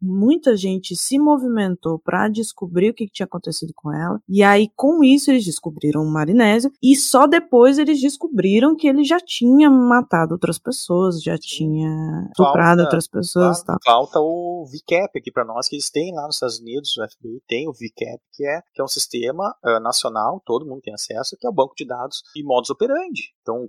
muita gente se movimentou para descobrir o que tinha acontecido com ela. E aí, com isso, eles descobriram o Marinésio. E só depois eles descobriram que ele já tinha matado outras pessoas, já tinha estuprado outras pessoas. Falta, falta o VCAP aqui para nós, que eles têm lá nos Estados Unidos, o FBI tem o VCAP, que é, que é um sistema uh, nacional, todo mundo tem acesso, que é o banco de dados e modus operandi. Então,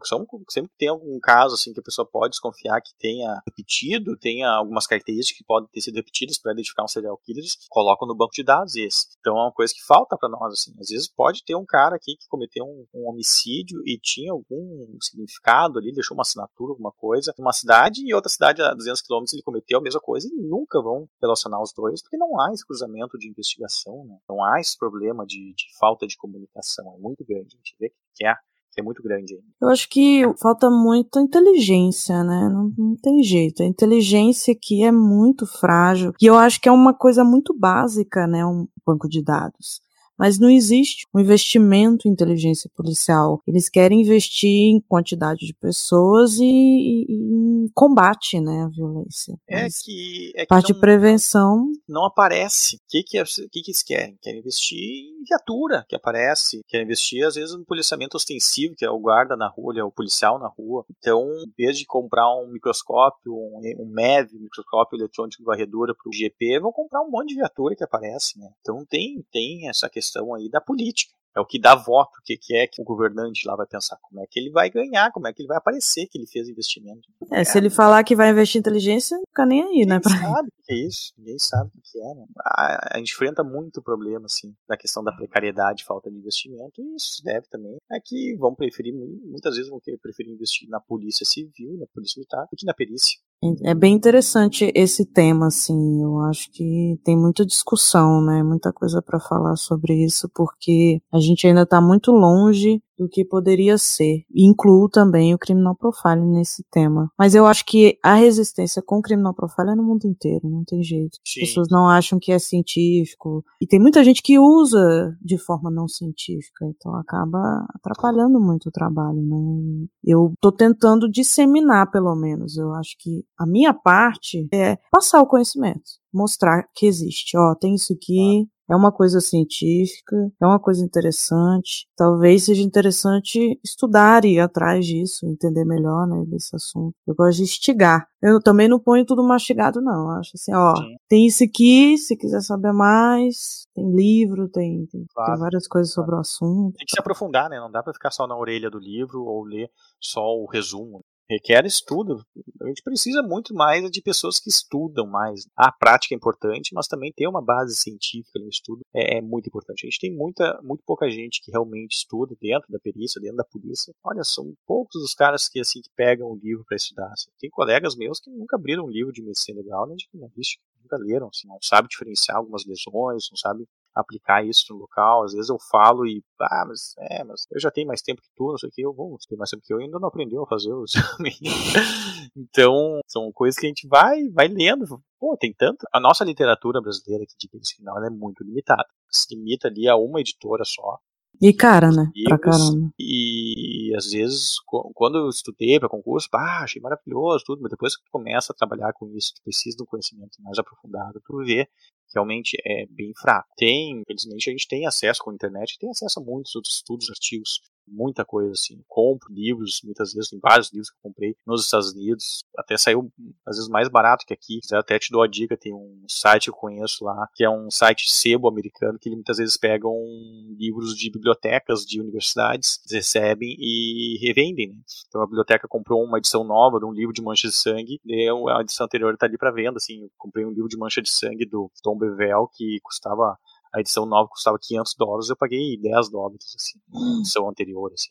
sempre que tem algum caso assim que a pessoa pode desconfiar que tenha repetido, tenha algumas características que podem ter sido repetidas, para identificar um serial killer, colocam no banco de dados esse. Então é uma coisa que falta para nós, assim. Às vezes pode ter um cara aqui que cometeu um, um, homicídio e tinha algum significado ali, deixou uma assinatura, alguma coisa, uma cidade e outra cidade a 200 quilômetros ele cometeu a mesma coisa e nunca vão relacionar os dois, porque não há esse cruzamento de investigação, né? Não há esse problema de, de falta de comunicação, é muito grande. A gente vê que é é muito grande. Eu acho que falta muita inteligência, né? Não, não, tem jeito. A inteligência aqui é muito frágil. E eu acho que é uma coisa muito básica, né? Um banco de dados. Mas não existe um investimento em inteligência policial. Eles querem investir em quantidade de pessoas e, e, em combate, né, à violência. É que, é que parte não, de prevenção não aparece. O que que, que que eles querem? Querem investir em viatura que aparece, querem investir às vezes no policiamento ostensivo, que é o guarda na rua, é o policial na rua. Então, em vez de comprar um microscópio, um, um MEV, um microscópio eletrônico de varredura para o GP, vão comprar um monte de viatura que aparece, né? Então tem, tem essa questão aí da política. É o que dá voto, o que, que é que o governante lá vai pensar, como é que ele vai ganhar, como é que ele vai aparecer que ele fez investimento. É, se ele falar que vai investir em inteligência, não fica nem aí, né? Ninguém sabe o que é isso, ninguém sabe o que é. Né? A, a, gente enfrenta muito problema, assim, da questão da precariedade, falta de investimento, e isso deve também é que vão preferir, muitas vezes vão preferir investir na polícia civil, na polícia militar, do que na perícia. É bem interessante esse tema, assim. Eu acho que tem muita discussão, né? Muita coisa para falar sobre isso, porque a gente ainda está muito longe do que poderia ser. E incluo também o criminal profiling nesse tema. Mas eu acho que a resistência com o criminal profiling é no mundo inteiro, não tem jeito. Sim. As pessoas não acham que é científico. E tem muita gente que usa de forma não científica, então acaba atrapalhando muito o trabalho, né? Eu tô tentando disseminar, pelo menos. Eu acho que a minha parte é passar o conhecimento, mostrar que existe. Ó, tem isso aqui, é uma coisa científica, é uma coisa interessante. Talvez seja interessante estudar e ir atrás disso, entender melhor, né, desse assunto. Eu gosto de instigar. Eu também não ponho tudo mastigado, não. Eu acho assim, ó, Sim. tem isso aqui, se quiser saber mais, tem livro, tem, tem, claro. tem várias coisas sobre o assunto. Tem que se aprofundar, né? Não dá para ficar só na orelha do livro ou ler só o resumo requer estudo. A gente precisa muito mais de pessoas que estudam mais. A prática é importante, mas também ter uma base científica no estudo é, é, muito importante. A gente tem muita, muito pouca gente que realmente estuda dentro da perícia, dentro da polícia. Olha, são poucos os caras que assim que pegam o livro para estudar. Assim. Tem colegas meus que nunca abriram um livro de medicina legal nem de criminalística nunca leram, assim, não sabe diferenciar algumas lesões, não sabe aplicar isso no local. Às vezes eu falo e, ah, mas, é, mas eu já tenho mais tempo que tu, não sei o que, eu vou ter mais tempo que eu ainda não aprendeu a fazer o [laughs] então, são coisas que a gente vai, vai lendo. Pô, tem tanto. A nossa literatura brasileira aqui de criminal é muito limitada. Se limita ali a uma editora só. E cara, né? Pra caramba. E às vezes, quando eu estudei para concurso, ah, achei maravilhoso tudo, mas depois que tu começa a trabalhar com isso, tu precisa de um conhecimento mais aprofundado, tu vê realmente é bem fraco. Tem, infelizmente, a gente tem acesso com a internet, tem acesso a muitos outros estudos, artigos, muita coisa assim. Compro livros, muitas vezes tem vários livros que eu comprei nos Estados Unidos, até saiu às vezes mais barato que aqui. Se até te dou a dica, tem um site que eu conheço lá, que é um site sebo americano, que muitas vezes pegam livros de bibliotecas de universidades, recebem e revendem. Né? Então a biblioteca comprou uma edição nova de um livro de mancha de sangue, e a edição anterior está ali para venda. Assim, eu comprei um livro de mancha de sangue do Tom Bevel que custava a edição nova custava 500 dólares, eu paguei 10 dólares, assim, na edição anterior, assim.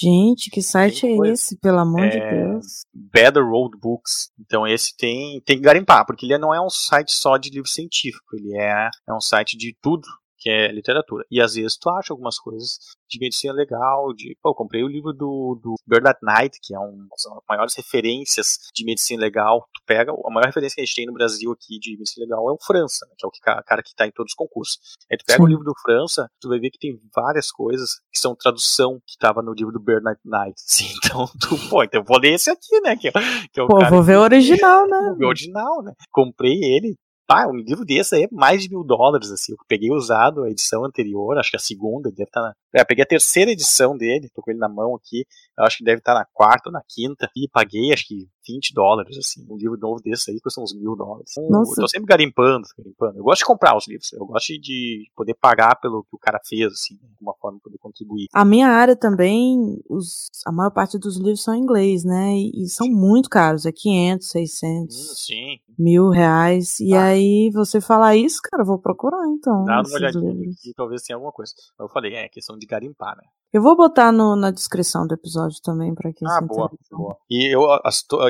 Gente, que site é esse, pelo amor é, de Deus? Better Road Books. Então esse tem, tem que garimpar, porque ele não é um site só de livro científico, ele é, é um site de tudo que é literatura. E às vezes tu acha algumas coisas de medicina legal, de, pô, eu comprei o livro do, do Bird at Night, que é um, são as maiores referências de medicina legal. Tu pega, a maior referência que a gente tem no Brasil aqui de medicina legal é o França, né, que é o que, cara que está em todos os concursos. Aí tu pega Sim. o livro do França, tu vai ver que tem várias coisas que são tradução que estava no livro do Bird at Night. [laughs] Sim, então tu, pô, então eu vou ler esse aqui, né, que é, que é o pô, vou ver o original, né? Vou ver o original, né? Comprei ele, Pá, um livro desse aí é mais de mil dólares, assim. Eu peguei usado a edição anterior, acho que a segunda, deve estar tá na. É, peguei a terceira edição dele, tô com ele na mão aqui. Eu acho que deve estar tá na quarta ou na quinta. E paguei, acho que 20 dólares, assim. Um livro novo desse aí custa uns mil dólares. Então. Eu tô sempre garimpando, garimpando. Eu gosto de comprar os livros. Eu gosto de poder pagar pelo que o cara fez, assim, de alguma forma, poder contribuir. A minha área também, os, a maior parte dos livros são em inglês, né? E, e são sim. muito caros. É 500, 600. Hum, sim. Mil reais. E ah. aí você fala isso, cara, eu vou procurar então. Dá uma olhadinha e talvez tenha alguma coisa. Eu falei, é questão de garimpar, né? Eu vou botar no, na descrição do episódio também para quem Ah, boa, boa. E, eu,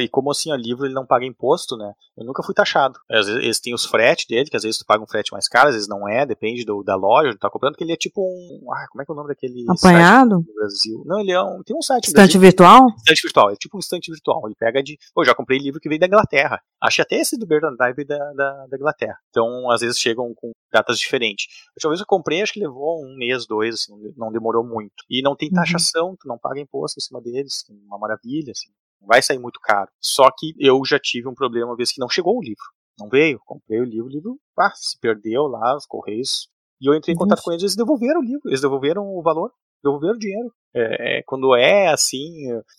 e como assim, o livro ele não paga imposto, né? Eu nunca fui taxado. Às vezes eles têm os frete dele, que às vezes tu paga um frete mais caro, às vezes não é, depende do, da loja onde tu tá comprando, que ele é tipo um. Ah, como é que é o nome daquele. Apanhado? no Brasil? Não, ele é um. Tem um site. Estante virtual? Estante virtual, é tipo um estante virtual. Ele pega de. Pô, já comprei livro que veio da Inglaterra. Acho até esse do Bernard Dive da, da, da Inglaterra. Então, às vezes chegam com datas diferentes. A última vez eu comprei, acho que levou um mês, dois, assim, não demorou muito. E não tem uhum. taxação, uhum. tu não paga imposto em cima deles, uma maravilha, assim vai sair muito caro. Só que eu já tive um problema uma vez que não chegou o livro. Não veio, comprei o livro, o livro ah, se perdeu lá, os correios. E eu entrei em contato com eles, eles devolveram o livro, eles devolveram o valor, devolveram o dinheiro. É, é, quando é assim,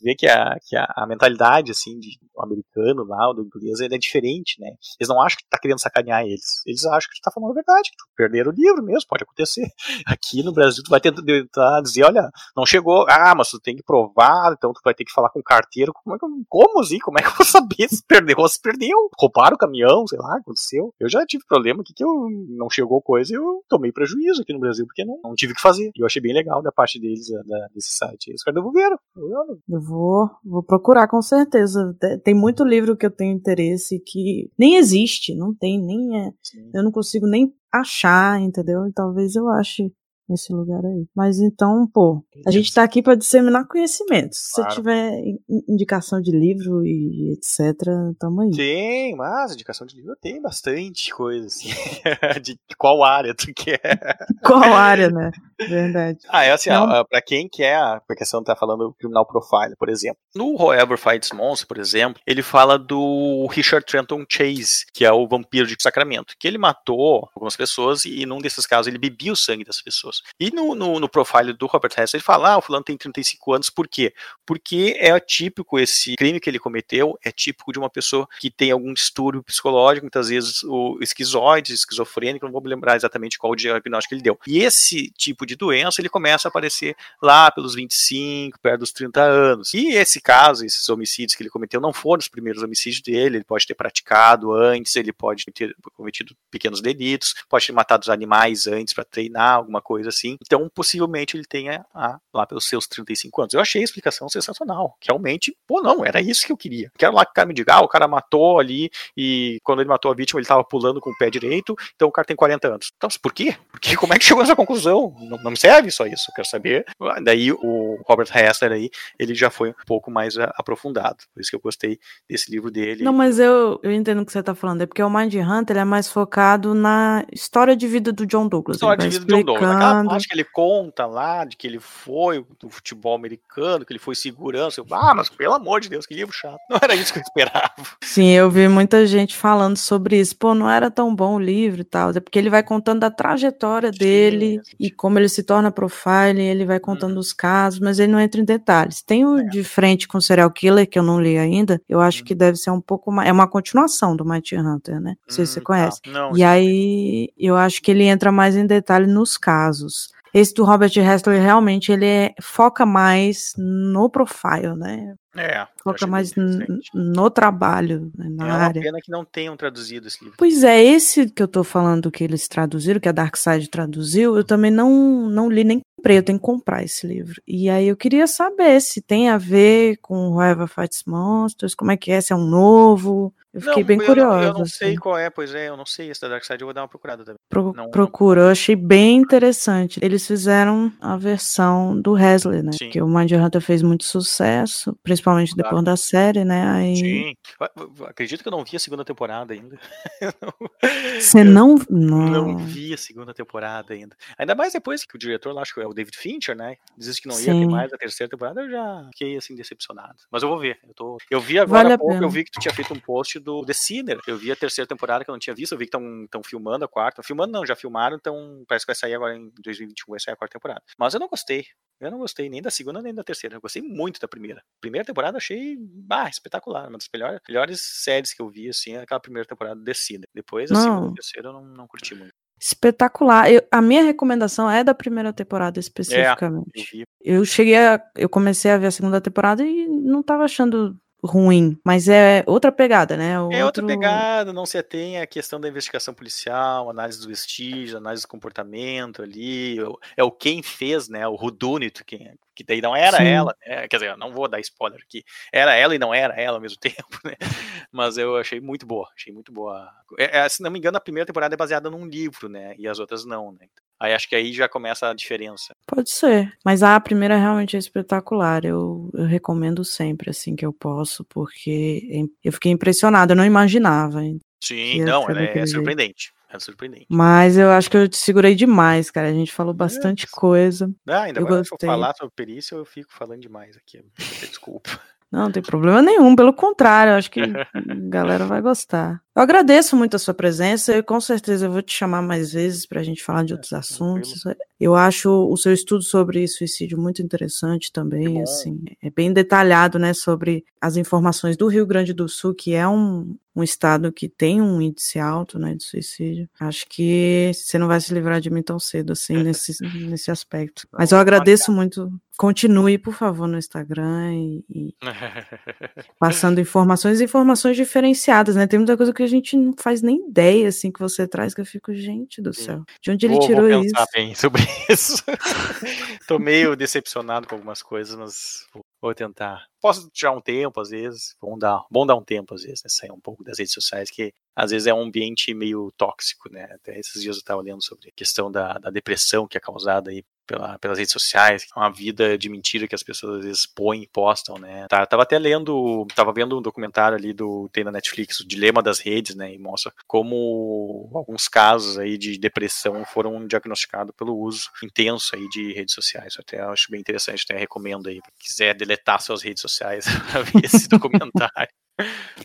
vê que a, que a, a mentalidade assim de americano lá, do inglês, ele é diferente, né? Eles não acham que tu tá querendo sacanear eles. Eles acham que tu tá falando a verdade, que tu perderam o livro mesmo, pode acontecer. [laughs] Aqui no Brasil tu vai tentar dizer, olha, não chegou, ah, mas tu tem que provar, então tu vai ter que falar com o carteiro. Como, é que, como assim? Como é que eu vou saber se perdeu ou se perdeu? Roubaram o caminhão, sei lá, aconteceu. Eu já tive problema aqui que eu não chegou coisa e eu tomei prejuízo aqui no Brasil, porque não, não tive o que fazer. E eu achei bem legal da parte deles, da, desse site. Os caras devolveram. Eu vou, vou procurar com certeza. Tem muito livro que eu tenho interesse que nem existe, não tem, nem é. Sim. Eu não consigo nem achar, entendeu? E talvez eu ache nesse lugar aí. Mas então, pô, a gente tá aqui para disseminar conhecimento. Se claro. você tiver indicação de livro e etc, tamo aí. Tem, mas indicação de livro tem bastante coisa, assim. [laughs] de qual área tu quer. [laughs] qual área, né? Verdade. Ah, é assim, ó, pra quem quer, a questão tá falando criminal profile, por exemplo. No Whoever Fights Monsters, por exemplo, ele fala do Richard Trenton Chase, que é o vampiro de Sacramento, que ele matou algumas pessoas e num desses casos ele bebia o sangue das pessoas. E no, no, no profile do Robert Hess, ele fala, ah, o fulano tem 35 anos, por quê? Porque é típico esse crime que ele cometeu, é típico de uma pessoa que tem algum distúrbio psicológico, muitas vezes o esquizoide, esquizofrênico, não vou me lembrar exatamente qual o diagnóstico que ele deu. E esse tipo de doença, ele começa a aparecer lá pelos 25, perto dos 30 anos. E esse caso, esses homicídios que ele cometeu, não foram os primeiros homicídios dele, ele pode ter praticado antes, ele pode ter cometido pequenos delitos, pode ter matado os animais antes para treinar, alguma coisa assim. Então, possivelmente ele tenha ah, lá pelos seus 35 anos. Eu achei a explicação sensacional. Realmente, pô, não, era isso que eu queria. Quero lá que o cara me diga, ah, o cara matou ali e quando ele matou a vítima ele estava pulando com o pé direito, então o cara tem 40 anos. Então, por quê? Porque [laughs] como é que chegou nessa conclusão? Não, não me serve só isso, eu quero saber. Daí o Robert Hessler aí, ele já foi um pouco mais aprofundado. Por isso que eu gostei desse livro dele. Não, mas eu, eu entendo o que você está falando. É porque o Mind Hunter é mais focado na história de vida do John Douglas. História de vida do John Douglas. Aquela parte que ele conta lá de que ele foi do futebol americano, que ele foi segurança. Eu, ah, mas pelo amor de Deus, que livro chato. [laughs] Não era isso que eu esperava. Sim, eu vi muita gente falando sobre isso. Pô, não era tão bom o livro e tal. É porque ele vai contando da trajetória Sim, dele e como ele se torna profile, ele vai contando hum. os casos, mas ele não entra em detalhes. Tem o é. de frente com o Serial Killer, que eu não li ainda. Eu acho hum. que deve ser um pouco mais. É uma continuação do Mighty Hunter, né? Não sei hum, se você hum, conhece. Não, não, e aí eu acho que ele entra mais em detalhe nos casos. Esse do Robert Hessler realmente ele é, foca mais no profile, né? É. Foca mais no trabalho, né, na é área. É uma pena que não tenham traduzido esse livro. Pois é, esse que eu tô falando que eles traduziram, que a Dark Side traduziu, eu também não, não li nem comprei, eu tenho que comprar esse livro. E aí eu queria saber se tem a ver com Whoever Fights Monsters, como é que é, se é um novo. Eu fiquei não, bem eu curiosa. Não, eu não sei assim. qual é, pois é, eu não sei esse da Dark Side, eu vou dar uma procurada também. Pro, não, procura, eu achei bem interessante. Eles fizeram a versão do Hesley, né? Sim. Que o Mind Hunter fez muito sucesso, principalmente claro. depois da série, né? Aí... Sim. Acredito que eu não vi a segunda temporada ainda. [laughs] Você não... não... Não vi a segunda temporada ainda. Ainda mais depois que o diretor lá, acho que é o David Fincher, né? Disse que não ia Sim. ter mais a terceira temporada, eu já fiquei assim decepcionado. Mas eu vou ver. Eu, tô... eu vi agora vale há pouco, eu vi que tu tinha feito um post do The Sinner. Eu vi a terceira temporada que eu não tinha visto, eu vi que estão filmando a quarta. Filmando não, já filmaram, então parece que vai sair agora em 2021, vai sair a quarta temporada. Mas eu não gostei. Eu não gostei nem da segunda nem da terceira. Eu gostei muito da primeira. Primeira temporada achei bah, espetacular. Uma das melhores, melhores séries que eu vi, assim, é aquela primeira temporada de Sinner. Depois, a não. segunda e a terceira eu não, não curti muito espetacular. Eu, a minha recomendação é da primeira temporada especificamente. É, eu cheguei a, eu comecei a ver a segunda temporada e não tava achando ruim, mas é outra pegada, né? Outro... É outra pegada, não se atém à questão da investigação policial, análise do vestígio, análise do comportamento ali, é o quem fez, né? O Rudunit, quem, que daí não era Sim. ela, né? quer dizer, eu não vou dar spoiler aqui, era ela e não era ela ao mesmo [laughs] tempo, né? Mas eu achei muito boa, achei muito boa. É, é, se não me engano, a primeira temporada é baseada num livro, né? E as outras não, né? Aí acho que aí já começa a diferença. Pode ser, mas a primeira realmente é espetacular. Eu, eu recomendo sempre, assim, que eu posso, porque eu fiquei impressionada, eu não imaginava. Sim, não, ela é surpreendente. É surpreendente. Mas eu acho que eu te segurei demais, cara. A gente falou bastante é. coisa. Ah, ainda eu mais se eu falar sobre perícia, eu fico falando demais aqui. [laughs] Desculpa. Não, não tem problema nenhum, pelo contrário, acho que [laughs] a galera vai gostar. Eu agradeço muito a sua presença e com certeza eu vou te chamar mais vezes para a gente falar de é, outros assuntos. Eu acho o seu estudo sobre suicídio muito interessante também, assim, é bem detalhado, né, sobre as informações do Rio Grande do Sul, que é um, um estado que tem um índice alto, né, de suicídio. Acho que você não vai se livrar de mim tão cedo, assim, [laughs] nesse, nesse aspecto. Mas eu agradeço muito. Continue, por favor, no Instagram e, e [laughs] passando informações, informações diferenciadas, né? Tem muita coisa que a gente não faz nem ideia, assim, que você traz, que eu fico, gente do céu, de onde ele vou, tirou vou pensar isso? bem [laughs] sobre isso. [laughs] Tô meio decepcionado com algumas coisas, mas vou tentar. Posso tirar um tempo, às vezes, bom dar, bom dar um tempo, às vezes, né? Sair um pouco das redes sociais, que às vezes é um ambiente meio tóxico, né? Até esses dias eu estava lendo sobre a questão da, da depressão que é causada aí pela, pelas redes sociais, uma vida de mentira que as pessoas às vezes põem postam, né? Tá, tava até lendo, tava vendo um documentário ali do tem na Netflix, o Dilema das Redes, né? E mostra como alguns casos aí de depressão foram diagnosticados pelo uso intenso aí de redes sociais. Eu até acho bem interessante, até recomendo aí, quem quiser deletar suas redes sociais [laughs] para ver esse documentário.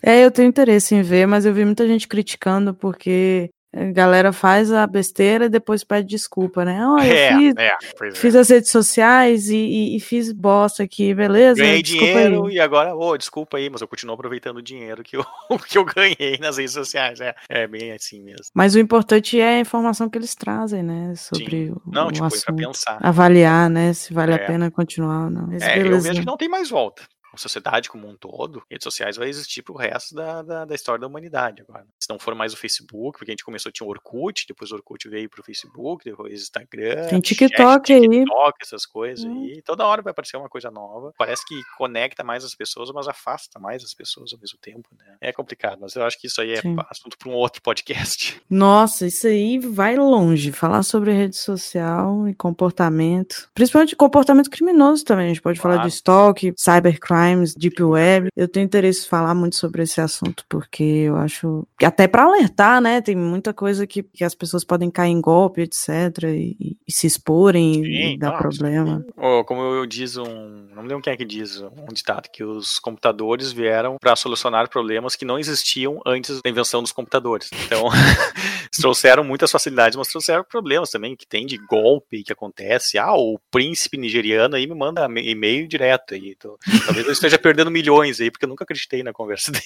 É, eu tenho interesse em ver, mas eu vi muita gente criticando porque a galera faz a besteira e depois pede desculpa, né? Oh, eu é, fiz, é, fiz é. as redes sociais e, e, e, fiz bosta aqui, beleza? Ganhei desculpa dinheiro aí. e agora, oh, desculpa aí, mas eu continuo aproveitando o dinheiro que eu, [laughs] que eu ganhei nas redes sociais. É, é bem assim mesmo. Mas o importante é a informação que eles trazem, né? Sobre Sim. o, não, o tipo, assunto. pensar. Avaliar, né? Se vale a é. pena continuar ou não. é, eu vejo que não tem mais volta sociedade como um todo, redes sociais vai existir pro resto da, da, da, história da humanidade agora. Se não for mais o Facebook, porque a gente começou, tinha o Orkut, depois o Orkut veio pro Facebook, depois Instagram, tem TikTok chat, aí. TikTok, essas coisas hum. aí. Toda hora vai aparecer uma coisa nova. Parece que conecta mais as pessoas, mas afasta mais as pessoas ao mesmo tempo, né? É complicado, mas eu acho que isso aí é Sim. assunto para um outro podcast. [laughs] Nossa, isso aí vai longe. Falar sobre rede social e comportamento, principalmente comportamento criminoso também. A gente pode claro. falar de stalk, cybercrime crimes, deep web. Eu tenho interesse em falar muito sobre esse assunto porque eu acho que até para alertar, né, tem muita coisa que, que as pessoas podem cair em golpe, etc, e, e se exporem sim, e dar não, problema. Oh, como eu diz um, não me lembro quem é que diz um ditado que os computadores vieram para solucionar problemas que não existiam antes da invenção dos computadores. Então, [laughs] trouxeram muitas facilidades, mas trouxeram problemas também que tem de golpe que acontece. Ah, o príncipe nigeriano aí me manda e-mail direto aí. Então, talvez eu esteja perdendo milhões aí, porque eu nunca acreditei na conversa dele.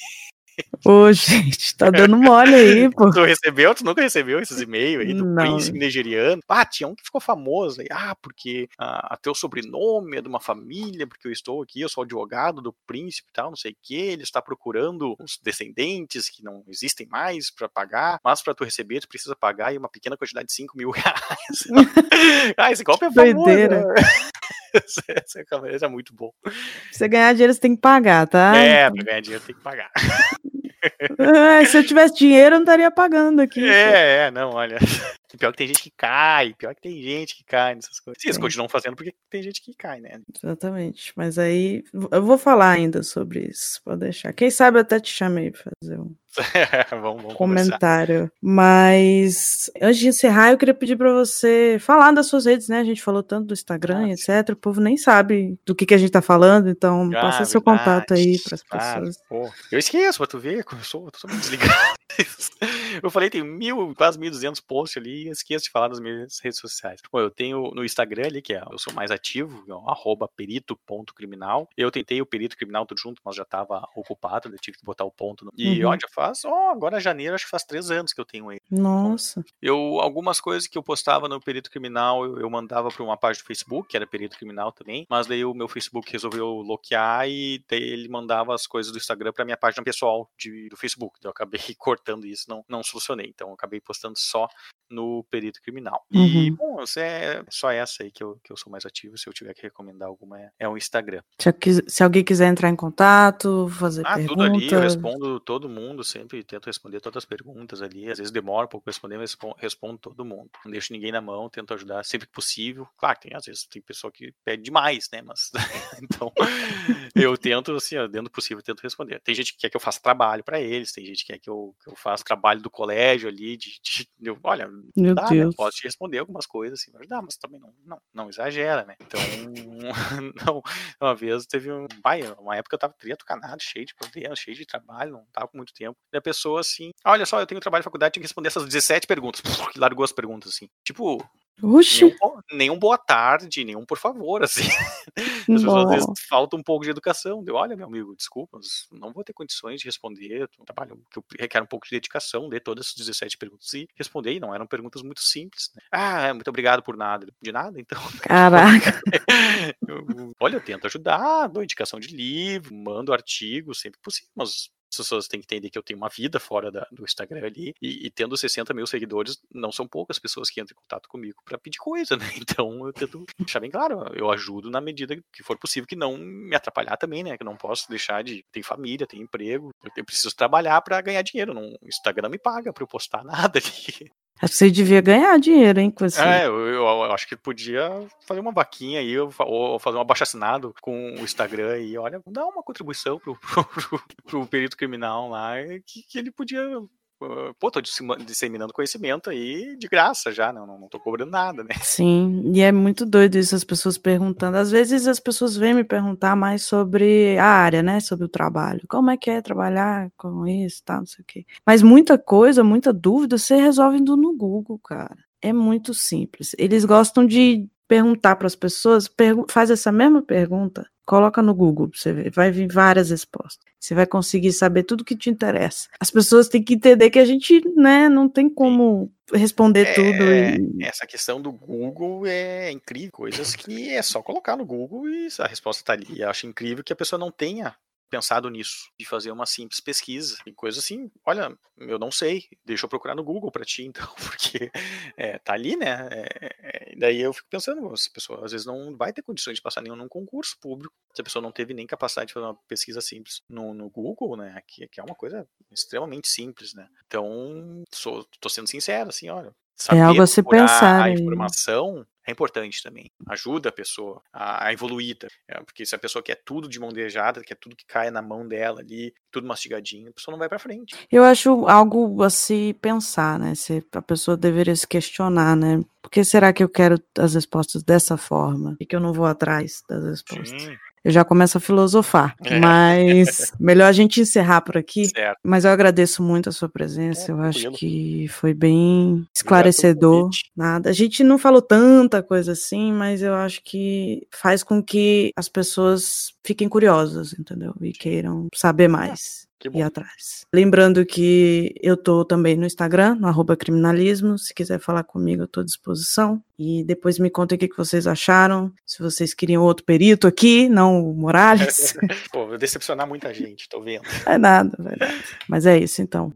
Ô, gente, tá dando mole aí, [laughs] pô. Tu recebeu? Tu nunca recebeu esses e-mails aí do Não. príncipe nigeriano? Ah, tinha um que ficou famoso aí. Ah, porque ah, teu sobrenome é de uma família, porque eu estou aqui, eu sou advogado do príncipe e tal, não sei o que. Ele está procurando os descendentes que não existem mais para pagar, mas para tu receber, tu precisa pagar aí uma pequena quantidade de 5 mil reais. [laughs] ah, esse golpe é famoso. Doideira. [laughs] [laughs] Né? esse é muito bom. Pra você ganhar dinheiro, você tem que pagar, tá? É, pra ganhar dinheiro tem que pagar. [laughs] É, se eu tivesse dinheiro, eu não estaria pagando aqui. É, é, não, olha. [laughs] Pior que tem gente que cai, pior que tem gente que cai nessas coisas. Sim, eles continuam fazendo porque tem gente que cai, né? Exatamente. Mas aí eu vou falar ainda sobre isso. Pode deixar. Quem sabe eu até te chamei pra fazer um [laughs] vamos, vamos comentário. Mas antes de encerrar, eu queria pedir para você falar das suas redes, né? A gente falou tanto do Instagram, ah, etc. O povo nem sabe do que, que a gente tá falando, então ah, passa seu contato aí para as pessoas. Pô. Eu esqueço, pra tu ver, eu sou, eu sou muito desligado. [laughs] eu falei, tem mil, quase 1.200 posts ali, eu esqueço de falar das minhas redes sociais. Bom, eu tenho no Instagram ali, que é, eu sou mais ativo, é arroba perito.criminal. Eu tentei o perito criminal tudo junto, mas já tava ocupado, eu tive que botar o ponto. No... E uhum. onde eu faz, ó, agora janeiro, acho que faz três anos que eu tenho ele. Nossa. Eu, algumas coisas que eu postava no Perito Criminal, eu, eu mandava para uma página do Facebook, que era Perito Criminal também, mas daí o meu Facebook resolveu bloquear e daí ele mandava as coisas do Instagram para minha página pessoal de, do Facebook. Então eu acabei [laughs] cortando isso, não, não solucionei. Então eu acabei postando só no Perito Criminal. Uhum. E, bom, é só essa aí que eu, que eu sou mais ativo. Se eu tiver que recomendar alguma, é, é o Instagram. Se, se, alguém quiser entrar em contato, fazer ah, perguntas... tudo ali, eu respondo todo mundo, sempre tento responder todas as perguntas ali. Às vezes demora um pouco para responder, mas respondo todo mundo. Não deixo ninguém na mão, tento ajudar sempre que possível. Claro, tem, às vezes tem pessoa que pede demais, né? Mas [laughs] então eu tento, assim, dentro do possível, tento responder. Tem gente que quer que eu faça trabalho para eles, tem gente que quer que eu, que eu faça trabalho do colégio ali, de, de, de olha, Meu dá, né, Deus. Né? posso te responder algumas coisas assim, mas dá, mas também não, não, não exagera, né? Então, [laughs] não, uma vez teve um, pai, uma época eu tava triatocanado, cheio de problemas, cheio de trabalho, não tava com muito tempo. E a pessoa assim, olha só, eu tenho trabalho de faculdade, tenho que responder essas 17 perguntas. [laughs] largou as perguntas assim. Tipo, Oxi. Nenhum, nenhum boa tarde, nenhum por favor, [laughs] assim. As pessoas às vezes falta um pouco de educação. Deu, olha, meu amigo, desculpa, não vou ter condições de responder. Um trabalho que requer um pouco de dedicação, de todas as 17 perguntas e responder. E não eram perguntas muito simples. Né? Ah, muito obrigado por nada. De nada, então. [laughs] Caraca. olha, eu tento ajudar, dou indicação de livro, mando artigo, sempre possível, mas as pessoas têm que entender que eu tenho uma vida fora da, do Instagram ali, e, e, tendo 60 mil seguidores, não são poucas pessoas que entram em contato comigo para pedir coisa, [laughs] né? Então eu tento deixar bem claro, eu ajudo na medida que for possível, que não me atrapalhar também, né? Que eu não posso deixar de. Tem família, tem emprego, eu preciso trabalhar para ganhar dinheiro. Não, o Instagram me paga para eu postar [laughs] nada ali. Acho que você devia ganhar dinheiro, hein, com você. É, eu, eu, eu, acho que podia fazer uma vaquinha aí, ou fazer um abaixo assinado com o Instagram e, olha, dar uma contribuição [laughs] pro, pro, pro perito criminal lá, que, que ele podia pô, tô disseminando conhecimento aí de graça já, não, não tô cobrando nada, né? Sim, e é muito doido isso, as pessoas perguntando. Às vezes as pessoas vêm me perguntar mais sobre a área, né? Sobre o trabalho. Como é que é trabalhar com isso, tal, não sei o quê. Mas muita coisa, muita dúvida, você resolve indo no Google, cara. É muito simples. Eles gostam de perguntar para as pessoas, faz essa mesma pergunta, coloca no Google, você vai vir várias respostas. Você vai conseguir saber tudo que te interessa. As pessoas têm que entender que a gente, né, não tem como responder é, tudo. E... Essa questão do Google é incrível, coisas que é só colocar no Google e a resposta está ali. Eu acho incrível que a pessoa não tenha pensado nisso, de fazer uma simples pesquisa. E coisa assim, olha, eu não sei, deixa eu procurar no Google para ti, [laughs] então, porque é, tá ali, né? É, é, daí eu fico pensando, essa pessoa às vezes não vai ter condições de passar nenhum num concurso público, se a pessoa não teve nem capacidade de fazer uma pesquisa simples no, no Google, né? Que, que é uma coisa extremamente simples, né? Então, sou, tô sendo sincero, assim, olha, é algo a se pensar. A informação é importante também. Ajuda a pessoa a, evoluir. É, porque se a pessoa quer tudo de mão dejada, quer tudo que caia na mão dela ali, tudo mastigadinho, a pessoa não vai para frente. Eu acho algo a se pensar, né? Se a pessoa deveria se questionar, né? Por que será que eu quero as respostas dessa forma? E que eu não vou atrás das respostas? Sim eu já começo a filosofar. É. Mas [laughs] melhor a gente encerrar por aqui. Certo. Mas eu agradeço muito a sua presença. É, eu acho que foi bem esclarecedor. Nada. A gente não falou tanta coisa assim, mas eu acho que faz com que as pessoas fiquem curiosas, entendeu? E queiram saber mais ir atrás. Lembrando que eu tô também no Instagram, no arroba criminalismo. Se quiser falar comigo, eu tô à disposição. E depois me contem o que, vocês acharam. Se vocês queriam outro perito aqui, não o Morales. [laughs] Pô, vou decepcionar muita gente, tô vendo. É nada, é verdade. Mas é isso então.